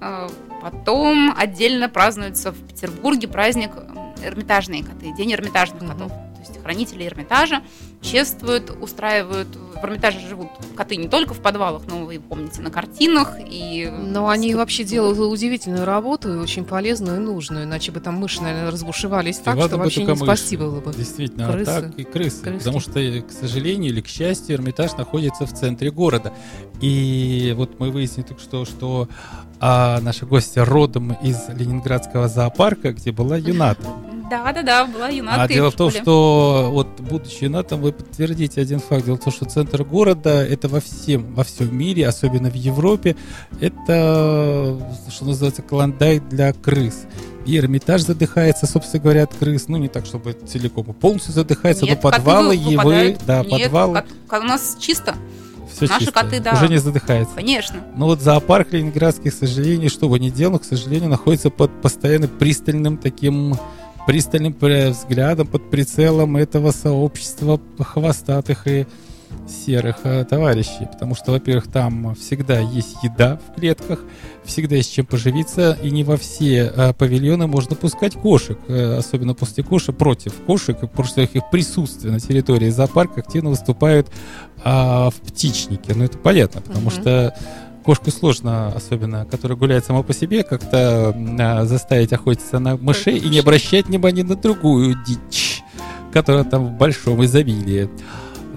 Э, Потом отдельно празднуется в Петербурге праздник м, Эрмитажные коты, День Эрмитажных котов. То есть хранители Эрмитажа чествуют, устраивают. В Эрмитаже живут коты не только в подвалах, но вы помните на картинах. И Но они вообще делают удивительную работу, и очень полезную и нужную, иначе бы там мыши, наверное, разбушевались так, Ладно что вообще не мыши. спасти было бы. Действительно, Крысы. а так и крысы. Крыски. Потому что, э, к сожалению или к счастью, Эрмитаж находится в центре города. И вот мы выяснили только что, что а, наша гостья родом из Ленинградского зоопарка, где была юната. Да, да, да, была юнатка. А дело в том, что вот будучи юнатом, вы подтвердите один факт. Дело в том, что центр города это во всем, во всем мире, особенно в Европе, это, что называется, клондайк для крыс. И Эрмитаж задыхается, собственно говоря, от крыс. Ну, не так, чтобы целиком и полностью задыхается, Нет, но подвалы вы- его, выпадают. да, Нет, подвалы, кот- ко- у нас чисто, все наши чисто. коты, да. Уже не задыхается. конечно. Но вот зоопарк ленинградский, к сожалению, что бы ни делал, к сожалению, находится под постоянно пристальным таким пристальным пр- взглядом, под прицелом этого сообщества хвостатых и серых э, товарищей. Потому что, во-первых, там всегда есть еда в клетках, всегда есть чем поживиться, и не во все э, павильоны можно пускать кошек, э, особенно после кошек, против кошек, и просто их присутствие на территории зоопарка активно выступают а, в птичнике. Ну, это понятно, потому Мгм. что кошку сложно, особенно, которая гуляет сама по себе, как-то а, заставить охотиться на мышей и не обращать внимания на другую дичь, которая там в большом изобилии.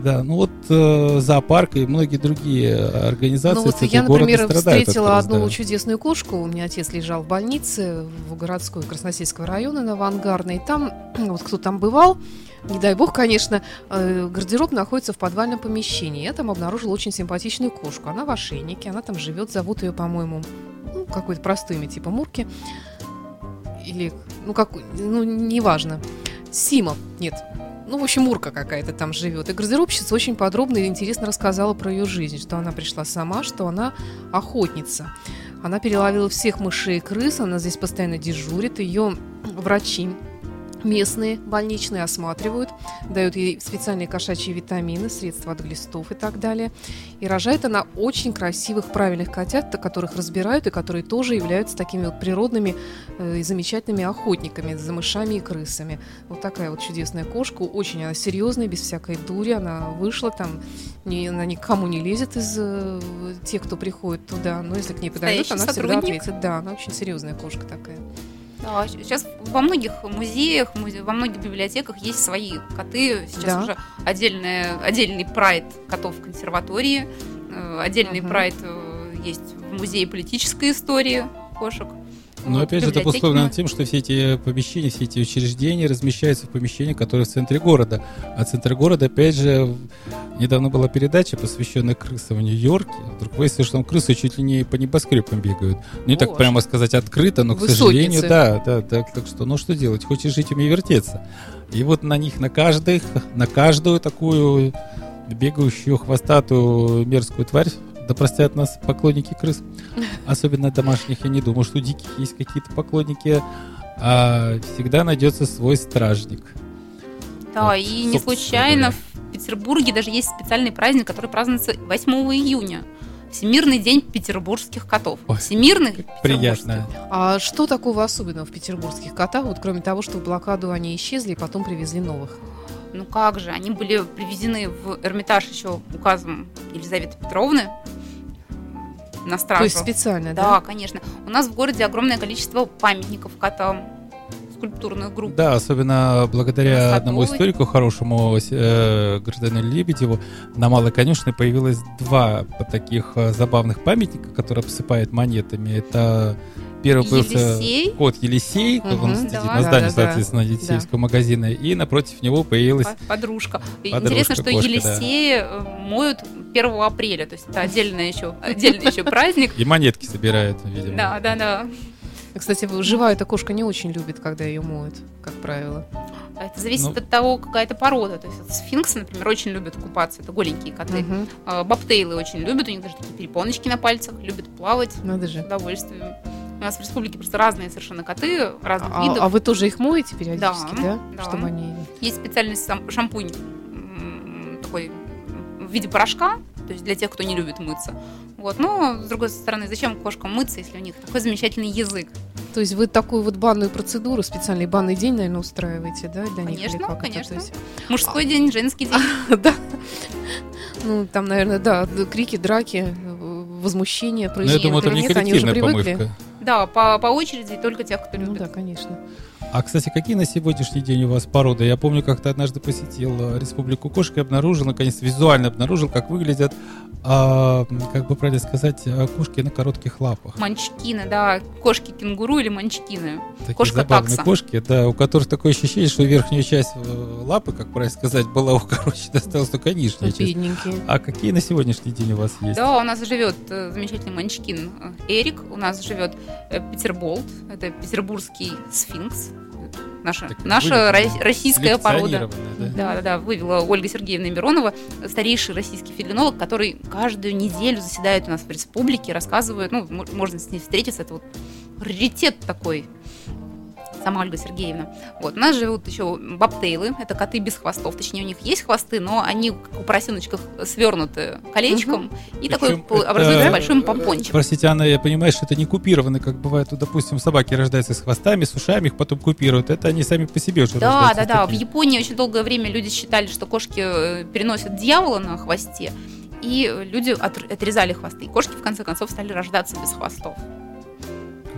Да, ну вот э, зоопарк и многие другие организации Ну вот я, например, встретила одну да. чудесную кошку. У меня отец лежал в больнице в городской Красносельского района на Авангардной. И там, [clears throat] вот кто там бывал, не дай бог, конечно, э, гардероб находится в подвальном помещении. Я там обнаружила очень симпатичную кошку. Она в ошейнике, она там живет, зовут ее, по-моему, ну, какой-то простой имя, типа Мурки. Или, ну, как, ну, неважно. Сима, нет, ну, в общем, Мурка какая-то там живет. И гардеробщица очень подробно и интересно рассказала про ее жизнь, что она пришла сама, что она охотница. Она переловила всех мышей и крыс, она здесь постоянно дежурит, ее врачи местные больничные осматривают, дают ей специальные кошачьи витамины, средства от глистов и так далее. И рожает она очень красивых, правильных котят, которых разбирают и которые тоже являются такими вот природными э, и замечательными охотниками за мышами и крысами. Вот такая вот чудесная кошка, очень она серьезная, без всякой дури, она вышла там, не, она никому не лезет из э, тех, кто приходит туда, но если к ней подойдут, она всегда сотрудник. ответит. Да, она очень серьезная кошка такая. Да, сейчас во многих музеях, музе- во многих библиотеках есть свои коты. Сейчас Да. уже отдельная, отдельный прайд котов в консерватории, э, отдельный Мгм. прайд э, есть в музее политической истории кошек. Но Вот, опять же, это обусловлено мы- тем, что все эти помещения, все эти учреждения размещаются в помещениях, которые в центре города. А центр города, опять же, недавно была передача, посвященная крысам в Нью-Йорке. Вдруг выяснилось, что там крысы чуть ли не по небоскребам бегают. Ну, не так Боже. прямо сказать открыто, но, к Высотницы. сожалению, да, да, так, так что, ну что делать, хочешь жить, умей вертеться. И вот на них, на каждых, на каждую такую бегающую, хвостатую, мерзкую тварь, да простят нас поклонники крыс, особенно домашних, я не думаю, что у диких есть какие-то поклонники, а всегда найдется свой стражник. Да, Вот, и не случайно говоря. в Петербурге даже есть специальный праздник, который празднуется 8 июня. Всемирный день петербургских котов. Ой, Всемирный приятно. А что такого особенного в петербургских котах, вот кроме того, что в блокаду они исчезли и потом привезли новых? Ну как же, они были привезены в Эрмитаж еще указом Елизаветы Петровны на стражу. То есть специально, Да, да? конечно. У нас в городе огромное количество памятников котам. скульптурных групп. Да, особенно благодаря Садовой. одному историку хорошему, э, гражданину Лебедеву, на Малой Конюшне появилось два таких э, забавных памятника, которые обсыпают монетами. Это первый был Елисей. кот Елисей, Мгм. он сидит Да. на здании, Да-да-да. соответственно, Елисеевского магазина, и напротив него появилась... По- Подружка. И Подружка, Интересно, что кошка, Елисеи э, моют 1 апреля, то есть это отдельный еще, отдельный еще праздник. И монетки собирают, видимо. Да, да, да. Кстати, живая эта кошка не очень любит, когда ее моют, как правило. Это зависит Ну. от того, какая это порода. То есть сфинксы, например, очень любят купаться. Это голенькие коты. А, Бобтейлы очень любят, у них даже такие перепоночки на пальцах, любят плавать Надо с же. удовольствием. У нас в республике просто разные совершенно коты, разных А, видов. а вы тоже их моете периодически, да? Да, да. Чтобы они... Есть специальный сам- шампунь такой в виде порошка, то есть для тех, кто не любит мыться. Вот. Но, с другой стороны, зачем кошкам мыться, если у них такой замечательный язык? То есть вы такую вот банную процедуру, специальный банный день, наверное, устраиваете, да, для них? Конечно, конечно. Есть- Мужской день, женский день. [laughs] Да. Ну, там, наверное, да, крики, драки, возмущение Но я происходит. думаю, это не Нет, они уже коллективная привыкли. помывка. Да, по, по очереди только тех, кто Ну любит. да, конечно. А, кстати, какие на сегодняшний день у вас породы? Я помню, как-то однажды посетил э, Республику Кошек и обнаружил, наконец, визуально обнаружил, как выглядят, а, как бы правильно сказать, а, кошки на коротких лапах. Манчкины, да, кошки-кенгуру или манчкины. Такие Кошка забавные такса. кошки, да, у которых такое ощущение, что верхняя часть э, лапы, как правильно сказать, была укорочена, [laughs] осталась только нижняя часть. Бедненькие. А какие на сегодняшний день у вас есть? Да, у нас живет э, замечательный манчкин э, Эрик, у нас живет э, Петерболт, это петербургский сфинкс, наша, Так, наша российская порода. Да? Да, да, да, вывела Ольга Сергеевна Миронова, старейший российский филинолог, который каждую неделю заседает у нас в республике, рассказывает, ну, мо- можно с ней встретиться, это вот раритет такой, сама Ольга Сергеевна. Вот, у нас живут еще бобтейлы, это коты без хвостов, точнее, у них есть хвосты, но они у поросеночках свернуты колечком, и такой Причем пол- это, образуется э, большой помпончик. Простите, Анна, я понимаю, что это не купировано, как бывает, допустим, собаки рождаются с хвостами, с ушами, их потом купируют. Это они сами по себе уже Да, да, да. В. Японии очень долгое время люди считали, что кошки э, переносят дьявола на хвосте, и люди от- отрезали хвосты. И кошки, в конце концов, стали рождаться без хвостов.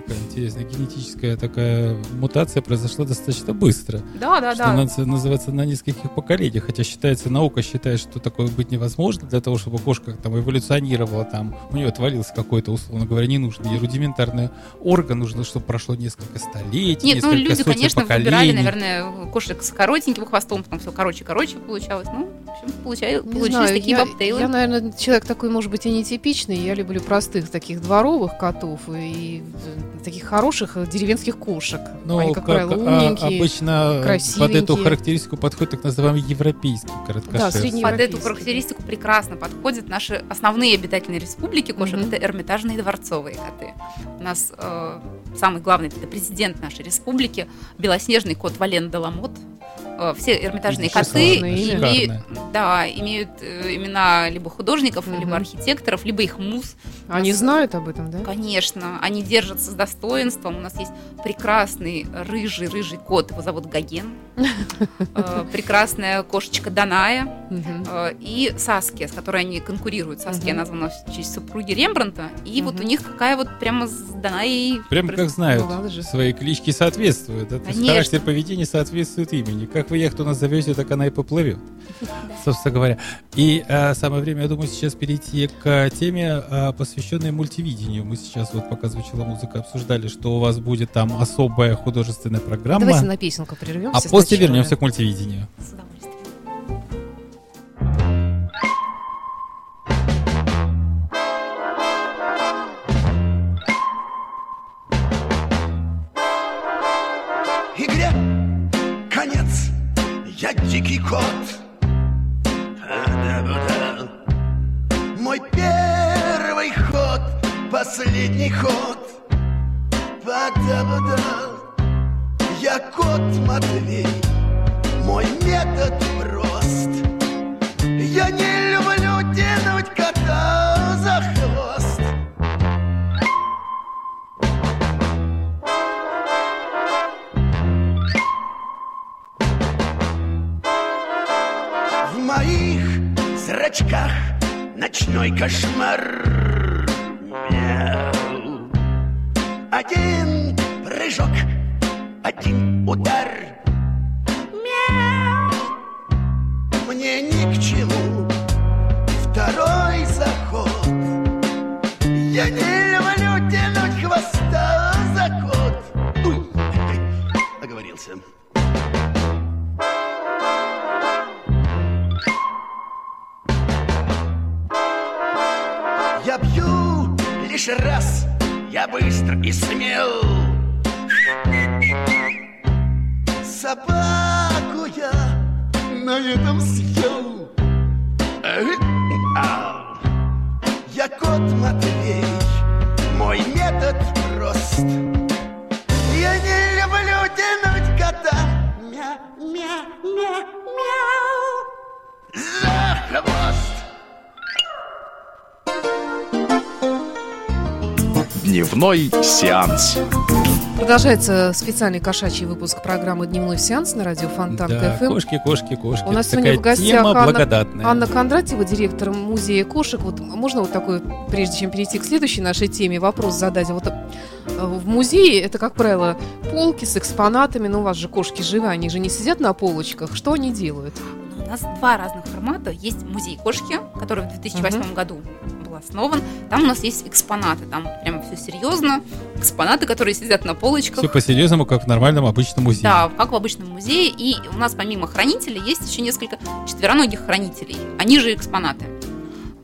Какая интересная генетическая такая мутация произошла достаточно быстро. Да, да, что да. наз- называется на нескольких поколениях. Хотя считается, наука считает, что такое быть невозможно для того, чтобы кошка там эволюционировала, там у нее отвалился какой-то, условно говоря, ненужный рудиментарный орган, нужно, чтобы прошло несколько столетий, Нет, ну несколько люди, сотен конечно, поколений. выбирали, наверное, кошек с коротеньким хвостом, потом все короче и короче получалось. Ну, общем, получали- Не получились знаю, такие я, бобтейлы. я, наверное, человек такой, может быть, и нетипичный. Я люблю простых таких дворовых котов и э, таких хороших э, деревенских кошек. Ну, Они, как, правило, а, умненькие. обычно под красивенькие. эту характеристику подходит так называемый европейский короткошерстный. средний- Под эту характеристику прекрасно подходят наши основные обитательные республики кошек. Мгм. Это эрмитажные и дворцовые коты. У нас э, самый главный это президент нашей республики, белоснежный кот Вален Деламот. Э, все эрмитажные коты имеют, да, имеют э, имена либо художников, Мгм. либо архитекторов, либо их муз. Они нас- знают об этом, да? Конечно, они держатся с достоинством. У нас есть прекрасный рыжий-рыжий кот, его зовут Гоген. [laughs] Э, Прекрасная кошечка Даная и Саския, с которой они конкурируют. Саския названа в честь супруги Рембранта. И вот у них какая вот прямо с Данаей... Прям как знают, Ну, свои клички соответствуют. характер поведения соответствует имени. Как вы яхту назовете, так она и поплывет, собственно говоря. И э, самое время, я думаю, сейчас перейти к теме, э, посвященной мультивидению. Мы сейчас, вот пока звучала музыка, обсуждали, что у вас будет там особая художественная программа. Давайте на песенку прервемся. а после сначала. вернемся к мультивидению. С удовольствием. Па-да-ба-да. Я кот Матвей, этом съел. Я кот Матвей, мой метод прост. Я не люблю тянуть кота. Мя, мя, мя, мяу. За хвост. Дневной сеанс. Продолжается специальный кошачий выпуск программы «Дневной сеанс» на радио Фонтанка FM. Да, кошки, кошки, кошки. У нас Это сегодня в гостях Анна-. Анна Кондратьева, директор музея кошек. Вот можно вот такой, прежде чем перейти к следующей нашей теме, вопрос задать? Вот э, в музее это, как правило, полки с экспонатами, но у вас же кошки живы, они же не сидят на полочках. Что они делают? У нас два разных формата. Есть музей кошки, который в 2008 году был основан. Там у нас есть экспонаты, там прям все серьезно. Экспонаты, которые сидят на полочках. Все по-серьезному, как в нормальном обычном музее. Да, как в обычном музее. И у нас помимо хранителей есть еще несколько четвероногих хранителей. Они же экспонаты.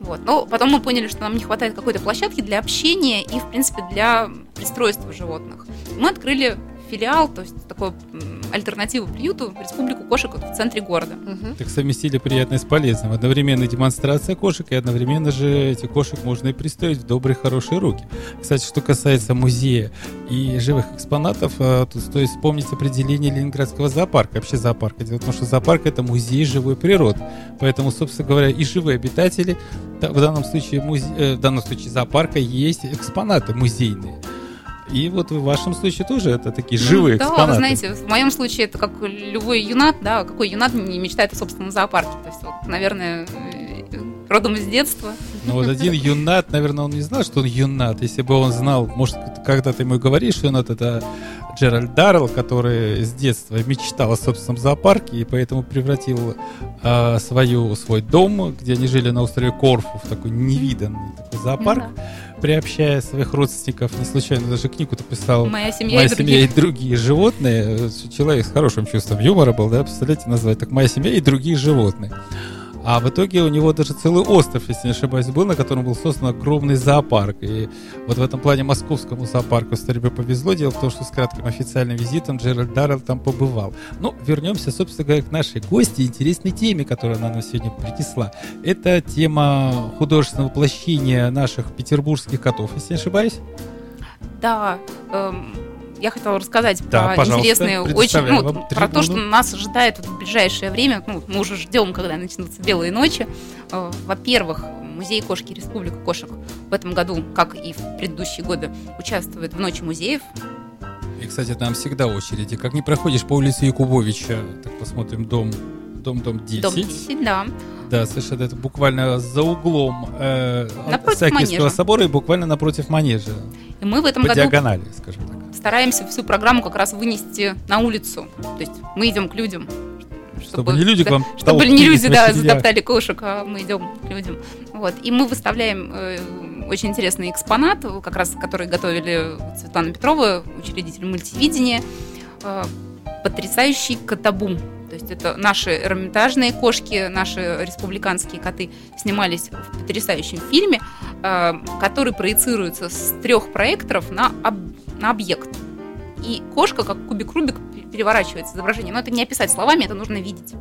Вот. Но потом мы поняли, что нам не хватает какой-то площадки для общения и, в принципе, для пристройства животных. Мы открыли филиал, то есть такой м, альтернативу приюту, республику кошек вот в центре города. Мгм. Так совместили приятное с полезным. Одновременно демонстрация кошек, и одновременно же эти кошек можно и пристроить в добрые, хорошие руки. Кстати, что касается музея и живых экспонатов, э, тут стоит вспомнить определение Ленинградского зоопарка. Вообще зоопарка. Дело в том, что зоопарк — это музей живой природы. Поэтому, собственно говоря, и живые обитатели, в данном случае, музе- э, в данном случае зоопарка, есть экспонаты музейные. И вот в вашем случае тоже это такие живые да, экспонаты. вы знаете, в моем случае это как любой юнат, да, какой юнат не мечтает о собственном зоопарке. То есть, вот, наверное, э, родом из детства. Ну вот один юнат, наверное, он не знал, что он юнат. Если бы он знал, может, когда ты ему говоришь, юнат это Джеральд Даррелл, который с детства мечтал о собственном зоопарке и поэтому превратил а, свою, свой дом, где они жили на острове Корфу, в такой невиданный такой зоопарк, Ну приобщая своих родственников. Не случайно даже книгу-то писал Моя семья «Моя и семья и другие. другие животные». Человек с хорошим чувством юмора был, да, представляете, назвать так «Моя семья и другие животные». А в итоге у него даже целый остров, если не ошибаюсь, был, на котором был создан огромный зоопарк. И вот в этом плане московскому зоопарку с тобой повезло. Дело в том, что с кратким официальным визитом Джеральд Даррелл там побывал. Ну, вернемся, собственно говоря, к нашей гости, интересной теме, которую она нам сегодня принесла. Это тема художественного воплощения наших петербургских котов, если не ошибаюсь. Да, эм, я хотела рассказать Да, про интересные, очень, ну, про то, что нас ожидает вот в ближайшее время. Ну, мы уже ждем, когда начнутся белые ночи. Э, Во-первых, музей кошки Республика кошек в этом году, как и в предыдущие годы, участвует в Ночи музеев. И, кстати, там всегда очереди. Как не проходишь по улице Якубовича, так посмотрим, дом, дом, дом 10. Дом 10, да. Да, совершенно. Это буквально за углом э, манежа. собора и буквально напротив манежа. И мы в этом по году диагонали, скажем так. стараемся всю программу как раз вынести на улицу. То есть мы идем к людям. Чтобы не люди к вам [laughs] Чтобы не люди, да, затоптали кошек, а мы идем к людям. Вот. И мы выставляем э, очень интересный экспонат, как раз который готовили Светлана Петрова, учредитель мультивидения. Э, потрясающий котобум. То есть это наши эрмитажные кошки, наши республиканские коты снимались в потрясающем фильме, э, который проецируется с трех проекторов на, об- на объект. И кошка, как кубик Рубик, переворачивается изображение. Но это не описать словами, это нужно видеть.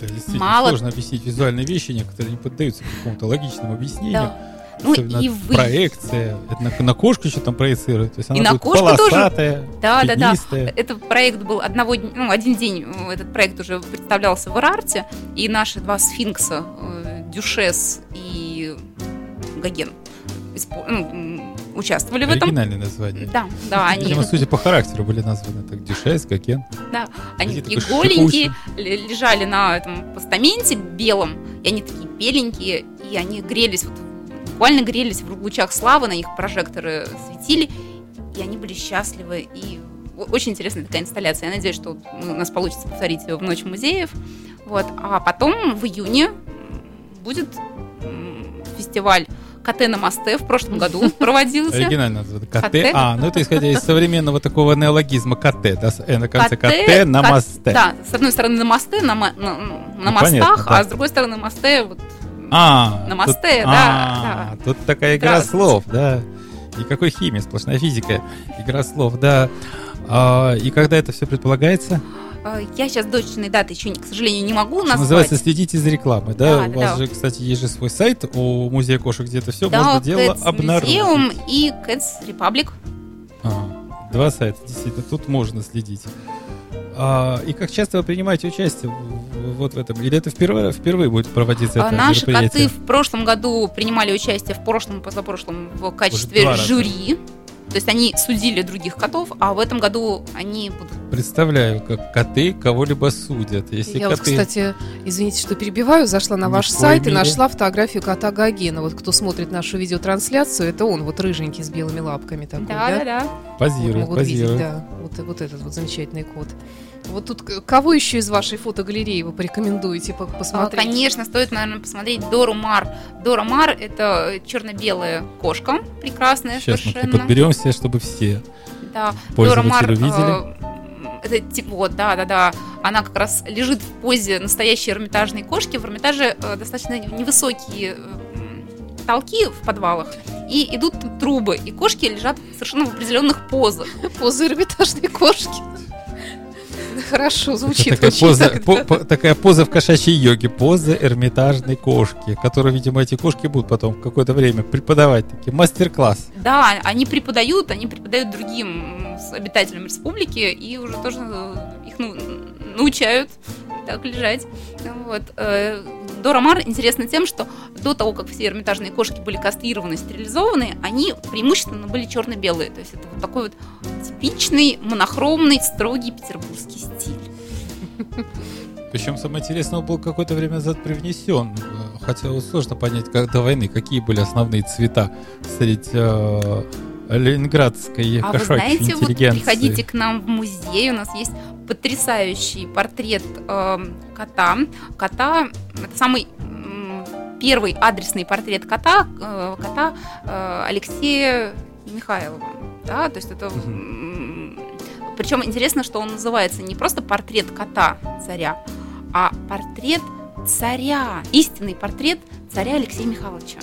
Это действительно Мало- сложно объяснить визуальные вещи, некоторые не поддаются какому-то логичному объяснению. Да. Ну и вы. проекция. Это на, на кошку еще там проецирует. То есть она на кошку тоже. Да, да, да. Этот проект был одного, ну, один день, э, этот проект уже представлялся в Ирарте, и наши два сфинкса, э, Дюшес и Гоген, ну, участвовали в этом. Оригинальное название. Да, да, они, Видимо, судя по характеру, были названы так Дюшес, Кокен. да, они такие голенькие, лежали на этом постаменте белом, и они такие беленькие, и они грелись, вот, буквально грелись в лучах славы, на них прожекторы светили, и они были счастливы, и очень интересная такая инсталляция. Я надеюсь, что у нас получится повторить ее в Ночь музеев. Вот. А потом в июне будет фестиваль КТ на мосте в прошлом году [laughs] проводился. Оригинально. КТ. КТ. А, ну это исходя из современного такого неологизма КТ, да, э, на конце КТ, на мосте. Да, с одной стороны на мосте, на, на, на Ну, мостах, а с другой стороны мосте вот А, На мосте, тут- да, а, Тут такая игра слов, да. Никакой химии, сплошная физика. Игра слов, да. А, и когда это все предполагается? э, я сейчас точной даты еще, к сожалению, не могу назвать. называется, следите за рекламой, да? Да, У да, вас да. же, кстати, есть же свой сайт у музея кошек, где это все да, можно дело Cats обнаружить. Museum и Cats Republic. Ага. Два сайта, действительно, тут можно следить. А, и как часто вы принимаете участие вот в этом? Или это впервые, впервые будет проводиться А это Наши коты в прошлом году принимали участие в прошлом и позапрошлом в качестве два раза. То есть они судили других котов, а в этом году они будут... Представляю, как коты кого-либо судят. Если Я вот, коты... кстати, извините, что перебиваю, зашла на ваш сайт и мере. нашла фотографию кота Гогена. Вот кто смотрит нашу видеотрансляцию, это он, вот рыженький с белыми лапками такой, да? да. Вот Позируют, могут видеть, позируют. да. Вот, вот этот вот замечательный кот. Вот тут кого еще из вашей фотогалереи вы порекомендуете по- А, посмотреть? Конечно, стоит, наверное, посмотреть Дору Мар. Дора Мар – это черно-белая кошка, прекрасная Сейчас мы совершенно. подберемся, чтобы все. Да, Дора Мар, э, это типа, вот, да, да, да. Она как раз лежит в позе настоящей эрмитажной кошки. В Эрмитаже э, достаточно невысокие э, м, потолки в подвалах. И идут трубы, и кошки лежат совершенно в определенных позах. Поза эрмитажной кошки. Хорошо, звучит такая очень поза, так, по- да. по- такая поза в кошачьей йоге, поза эрмитажной кошки, которую, видимо, эти кошки будут потом в какое-то время преподавать, такие мастер-класс. Да, они преподают, они преподают другим обитателям республики и уже тоже э, их ну, научают так лежать. Вот. э, Дора Мар интересна тем, что до того, как все эрмитажные кошки были кастрированы, стерилизованы, они преимущественно были черно-белые. То есть это вот такой вот типичный, монохромный, строгий петербургский стиль. Причем самое интересное, он был какое-то время назад привнесен. Хотя сложно понять, как до войны, какие были основные цвета среди э, ленинградской А вы кошачьей знаете, вот приходите к нам в музей, у нас есть потрясающий портрет эм, кота. Кота, это самый первый адресный портрет кота, э, кота э, Алексея Михайлова. Да, то есть это... Причем интересно, что он называется не просто портрет кота царя, а портрет царя, истинный портрет царя Алексея Михайловича.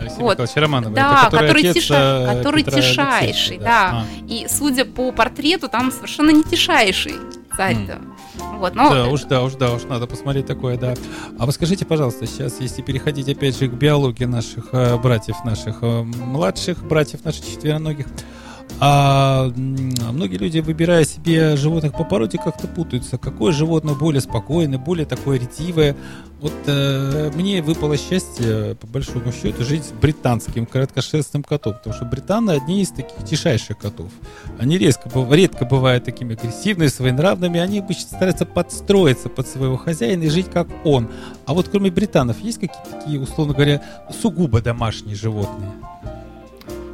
Алексей Вот. Михайлович Романов, Да, это который отец, тиша- э, который Петра тишайший, Алексеевича, да. И судя по портрету, там совершенно не тишайший царь-то. Вот, но Да, уж да, уж да, уж надо посмотреть такое, да. А вы скажите, пожалуйста, сейчас, если переходить опять же к биологии наших э, братьев, наших э, младших братьев, наших четвероногих, а, многие люди, выбирая себе животных по породе, как-то путаются. Какое животное более спокойное, более такое ретивое. Вот э, мне выпало счастье, по большому счету, жить с британским короткошерстным котом, потому что британы одни из таких тишайших котов. Они резко, редко бывают такими агрессивными, своенравными, они обычно стараются подстроиться под своего хозяина и жить как он. А вот кроме британов, есть какие-то такие, условно говоря, сугубо домашние животные?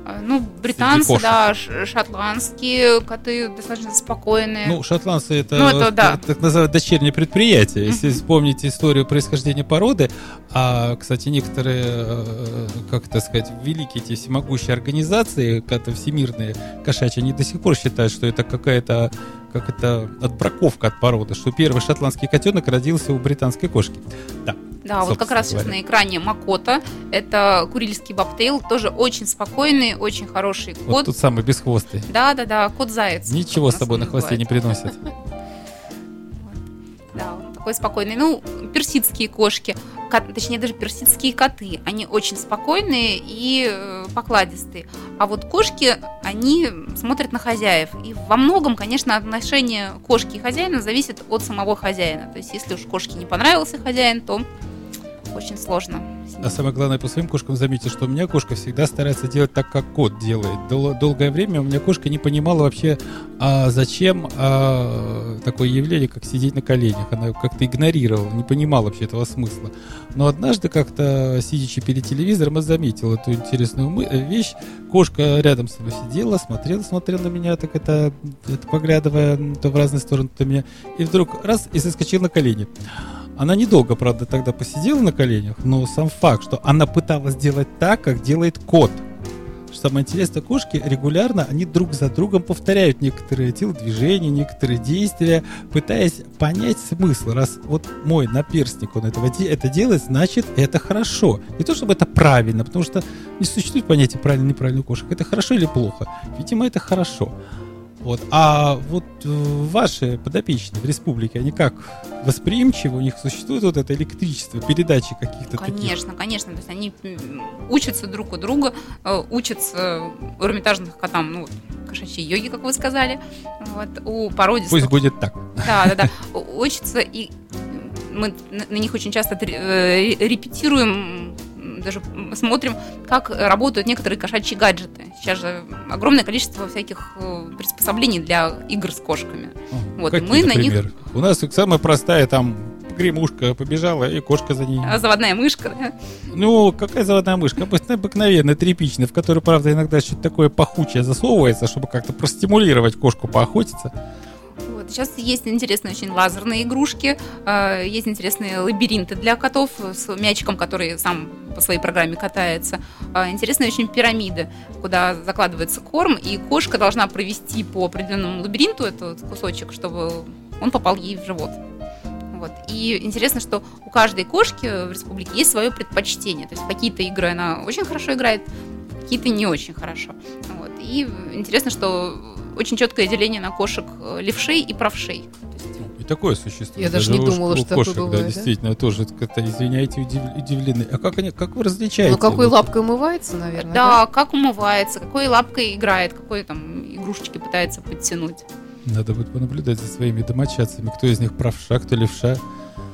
Э, ну, британцы, да, шотландские коты достаточно спокойные. Ну, шотландцы это, Ну, это да. так, так называют дочернее предприятие. Если вспомнить историю происхождения породы, а, кстати, некоторые, э, как это сказать, великие эти всемогущие организации, как-то всемирные кошачьи, они до сих пор считают, что это какая-то как это отбраковка от породы, что первый шотландский котенок родился у британской кошки. Да. да, вот как раз сейчас говоря. на экране Макота. Это курильский бобтейл, тоже очень спокойный, очень хороший Вот кот. тут самый бесхвостый. Да, да, да, кот-заяц. Ничего с собой на хвосте не приносит. [laughs] Да, такой спокойный. Ну, персидские кошки, кот- точнее даже персидские коты, они очень спокойные и э, покладистые. А вот кошки, они смотрят на хозяев. И во многом, конечно, отношение кошки и хозяина зависит от самого хозяина. То есть, если уж кошке не понравился хозяин, то очень сложно. А самое главное, по своим кошкам заметил, что у меня кошка всегда старается делать так, как кот делает. Дол- долгое время у меня кошка не понимала вообще, а зачем а, такое явление, как сидеть на коленях. Она как-то игнорировала, не понимала вообще этого смысла. Но однажды как-то, сидячи перед телевизором, я заметил эту интересную мы- вещь. Кошка рядом со мной сидела, смотрела, смотрела на меня, так это, это поглядывая то в разные стороны, то меня. И вдруг раз и соскочила на колени. Она недолго, правда, тогда посидела на коленях, но сам факт, что она пыталась делать так, как делает кот. Что самое интересное, кошки регулярно, они друг за другом повторяют некоторые телодвижения, некоторые действия, пытаясь понять смысл. Раз вот мой наперстник, он этого, это делает, значит, это хорошо. Не то, чтобы это правильно, потому что не существует понятия правильно неправильно у кошек. Это хорошо или плохо? Видимо, это хорошо. Вот. А вот э, ваши подопечные в республике, они как восприимчивы? У них существует вот это электричество, передачи каких-то таких? Конечно, конечно. То есть они учатся друг у друга, э, учатся у эрмитажных котам, ну, вот, кошачьей йоги, как вы сказали, вот, у породистых. Пусть будет так. Да, да, да. Учатся, и мы на них очень часто э, репетируем, даже смотрим, как работают некоторые кошачьи гаджеты. Сейчас же огромное количество всяких э, приспособлений для игр с кошками. Вот, и Какие, мы на них- например? У нас самая простая там гремушка побежала, и кошка за ней. А Заводная мышка, да? Ну, какая заводная мышка? Обыкновенная, тряпичная, в которой, правда, иногда что-то такое пахучее засовывается, чтобы как-то простимулировать кошку поохотиться. Вот. Сейчас есть интересные очень лазерные игрушки, э, есть интересные лабиринты для котов с мячиком, который сам по своей программе катается. Э, Интересные очень пирамиды, куда закладывается корм, и кошка должна провести по определенному лабиринту этот кусочек, чтобы он попал ей в живот. Вот. И интересно, что у каждой кошки в республике есть свое предпочтение. То есть какие-то игры она очень хорошо играет, какие-то не очень хорошо. Вот. И интересно, что очень четкое деление на кошек э, левшей и правшей. И такое существует. Я даже не у- думала, у что такое кошек, бывает, да, да? действительно, тоже как-то, извиняйте, удив- удивлены. А как они, как вы различаете? Ну, какой лапкой умывается, наверное. Да, как умывается, какой лапкой играет, какой там игрушечки пытается подтянуть. Надо будет понаблюдать за своими домочадцами, кто из них правша, кто левша.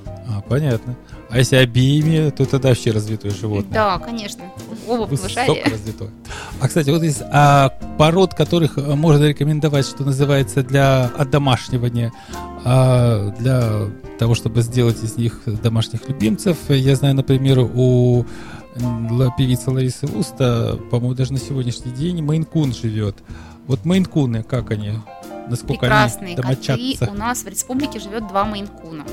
А, понятно. А если обеими, то тогда вообще развитое животное. Да, конечно. Оба повышали. развитое. А, кстати, вот из а, пород, которых а, можно рекомендовать, что называется, для одомашнивания, а, для того, чтобы сделать из них домашних любимцев, я знаю, например, у певицы Ларисы Луста, по-моему, даже на сегодняшний день Мейнкун живет. Вот Мейнкуны, как они? Насколько Прекрасные они коты. У нас в республике живет два мейнкуна.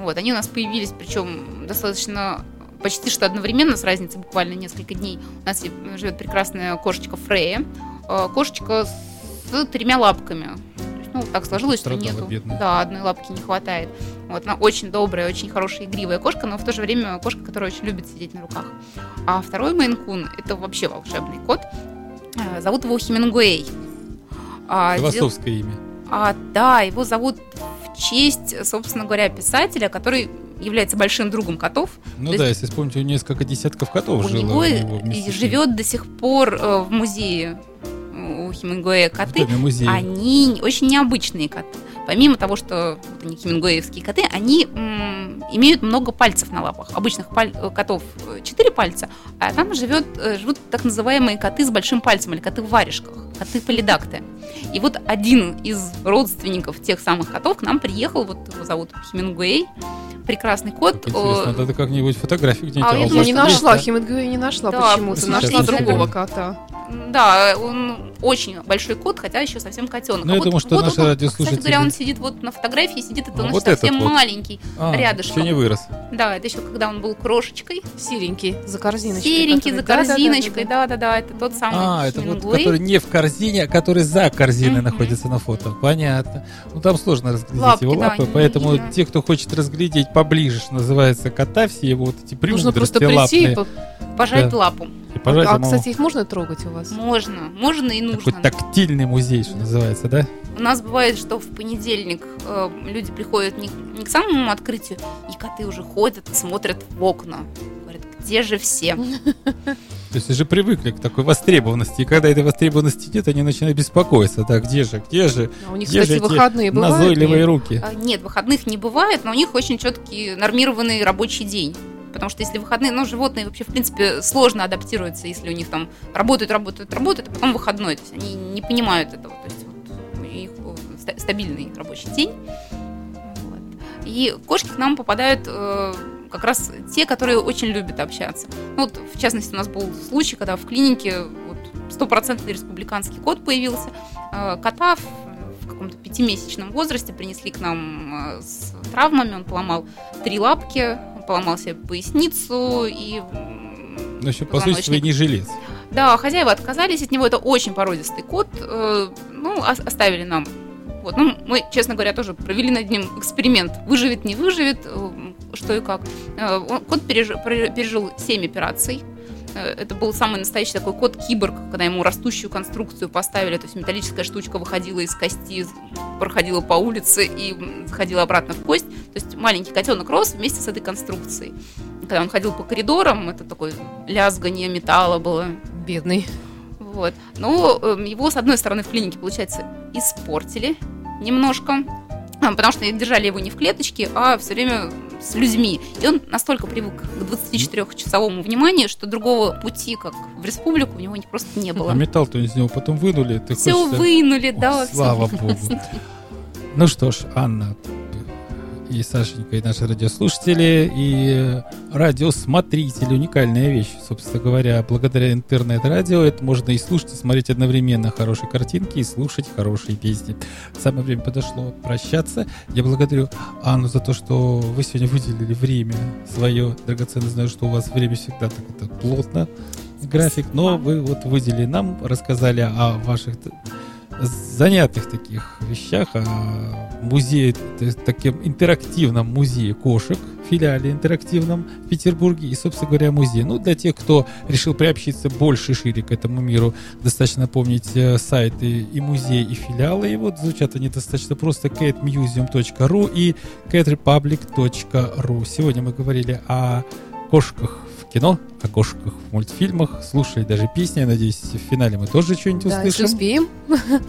Вот, они у нас появились, причем достаточно почти что одновременно, с разницей буквально несколько дней. У нас живет прекрасная кошечка Фрея. Э, Кошечка с тремя лапками. Есть, Ну, так сложилось, что Страдала нету. бедная. Да, одной лапки не хватает. Вот, она очень добрая, очень хорошая, игривая кошка, но в то же время кошка, которая очень любит сидеть на руках. А второй мейнкун – это вообще волшебный кот. Э, Зовут его Хемингуэй. А, дел- Философское имя. а, да, его зовут в честь, собственно говоря, писателя, который является большим другом котов. Ну То да, есть- если вспомнить, у него несколько десятков котов у жило. него и живет до сих пор э, в музее у Хемингуэя В коты. доме музея. Они очень необычные коты. Помимо того, что вот они хемингуэевские коты, они м, имеют много пальцев на лапах. Обычных паль- э, котов 4 пальца, а там живет, э, живут так называемые коты с большим пальцем, или коты в варежках, коты полидакты. И вот один из родственников тех самых котов к нам приехал, вот его зовут Хемингуэй, прекрасный кот. Интересно, Э, надо как-нибудь фотографию где-нибудь. А, я вас не нашла? Хемингуэй не нашла Да, почему-то. Нашла другого кота. Да, он очень большой кот, хотя еще совсем котенок. Ну, я думаю, что наши он, радиослушатели- Кстати говоря, он сидит вот на фотографии, сидит, это А, он вот совсем вот. маленький. А, рядышком. Еще не вырос. Да, это еще когда он был крошечкой. Серенький, за корзиночкой. Серенький, за который- корзиночкой. Да-да-да, это тот самый А, это вот, который не в корзине, а который за корзиной Мгм. находится на фото. Понятно. Ну, там сложно разглядеть Лапки, его да, лапы, не поэтому видно. те, кто хочет разглядеть поближе, что называется, кота, все его вот эти Нужно просто премудрости прийти и лапные, по- Пожать Да. лапу. И пожать А, ему кстати, их можно трогать у вас? Можно, можно и такой нужно. тактильный музей, что называется, да? У нас бывает, что в понедельник э, люди приходят не, не к самому открытию, и коты уже ходят и смотрят в окна. Говорят, где же все? То есть уже привыкли к такой востребованности, и когда этой востребованности нет, они начинают беспокоиться. Да, где же, где же, А у них, где кстати, же эти выходные бывают. назойливые нет? руки? А, Нет, выходных не бывает, но у них очень четкий нормированный рабочий день. Потому что если выходные, ну, животные вообще, в принципе, сложно адаптируются, если у них там работают, работают, работают, а потом выходной. То есть они не понимают этого. То есть вот, у них ста- стабильный рабочий день. Вот. И кошки к нам попадают э, как раз те, которые очень любят общаться. Ну, вот, в частности, у нас был случай, когда в клинике вот, стопроцентный республиканский кот появился. Э, кота в, в каком-то пятимесячном возрасте принесли к нам э, с травмами. Он поломал три лапки, поломал себе поясницу и Ну, еще, по сути, не жилец. Да, хозяева отказались от него. Это очень породистый кот. Э, Ну, ос- оставили нам. Вот. Ну, мы, честно говоря, тоже провели над ним эксперимент. Выживет, не выживет, э, что и как. Э, Кот пережил, пережил 7 операций. Э, Это был самый настоящий такой кот-киборг, когда ему растущую конструкцию поставили, то есть металлическая штучка выходила из кости, проходила по улице и заходила обратно в кость. То есть маленький котенок рос вместе с этой конструкцией. Когда он ходил по коридорам, это такое лязгание металла было. Бедный. Вот. Но эм, его, с одной стороны, в клинике, получается, испортили немножко, а, потому что держали его не в клеточке, а все время с людьми. И он настолько привык к 24-часовому вниманию, что другого пути, как в республику, у него не- просто не А было. металл-то из него потом вынули. Ты Все хочешь, вынули, Ох, да. слава богу. Ну что ж, Анна и Сашенька, и наши радиослушатели, и радиосмотрители. Уникальная вещь, собственно говоря. Благодаря интернет-радио это можно и слушать, и смотреть одновременно хорошие картинки, и слушать хорошие песни. Самое время подошло прощаться. Я благодарю Анну за то, что вы сегодня выделили время свое драгоценное. Знаю, что у вас время всегда так это плотно график, но вы вот выделили нам, рассказали о ваших занятых таких вещах, о музее, т- таким интерактивном музее кошек, филиале интерактивном в Петербурге и, собственно говоря, музей. Ну, для тех, кто решил приобщиться больше и шире к этому миру, достаточно помнить э, сайты и музей, и филиалы его. Звучат они достаточно просто catmuseum.ru и catrepublic.ru. Сегодня мы говорили о кошках кино, о кошках в мультфильмах, слушали даже песни. Я надеюсь, в финале мы тоже что-нибудь Да, если услышим, успеем.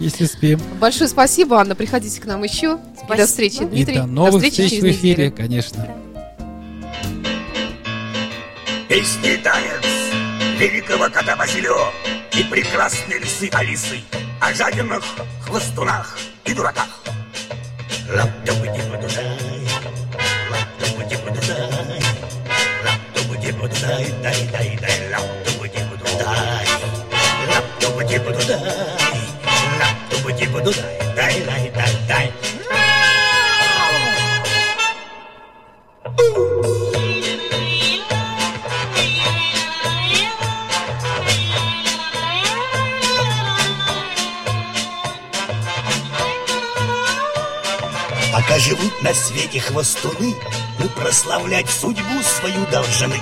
если успеем. Большое спасибо, Анна. Приходите к нам еще. И Спасибо. До встречи, И Дмитрий. до новых встречи встреч в эфире, неделю. конечно. Песни танец великого кота Василио И прекрасные лисы Алисы О жадинах, хвостунах и дураках Лап-тупа-типа-дудай, лап-тупа-типа-дудай, дай-дай-дай-дай. Пока живут на свете хвостуны, мы прославлять судьбу свою должны.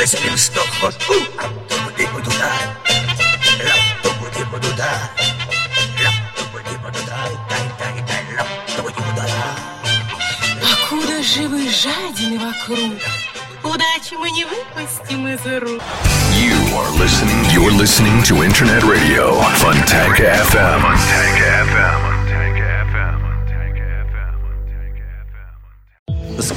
Ним что хвосту, лап-тупа-типа-дудай, лап-тупа-типа-дудай, лап-тупа-типа-дудай, дай-дай-дай, лап-тупа-типа-дудай. Покуда живы жадины вокруг Удачи мы не выпустим из рук You are listening. You're listening to Internet Radio, Funtank FM. Funtank FM.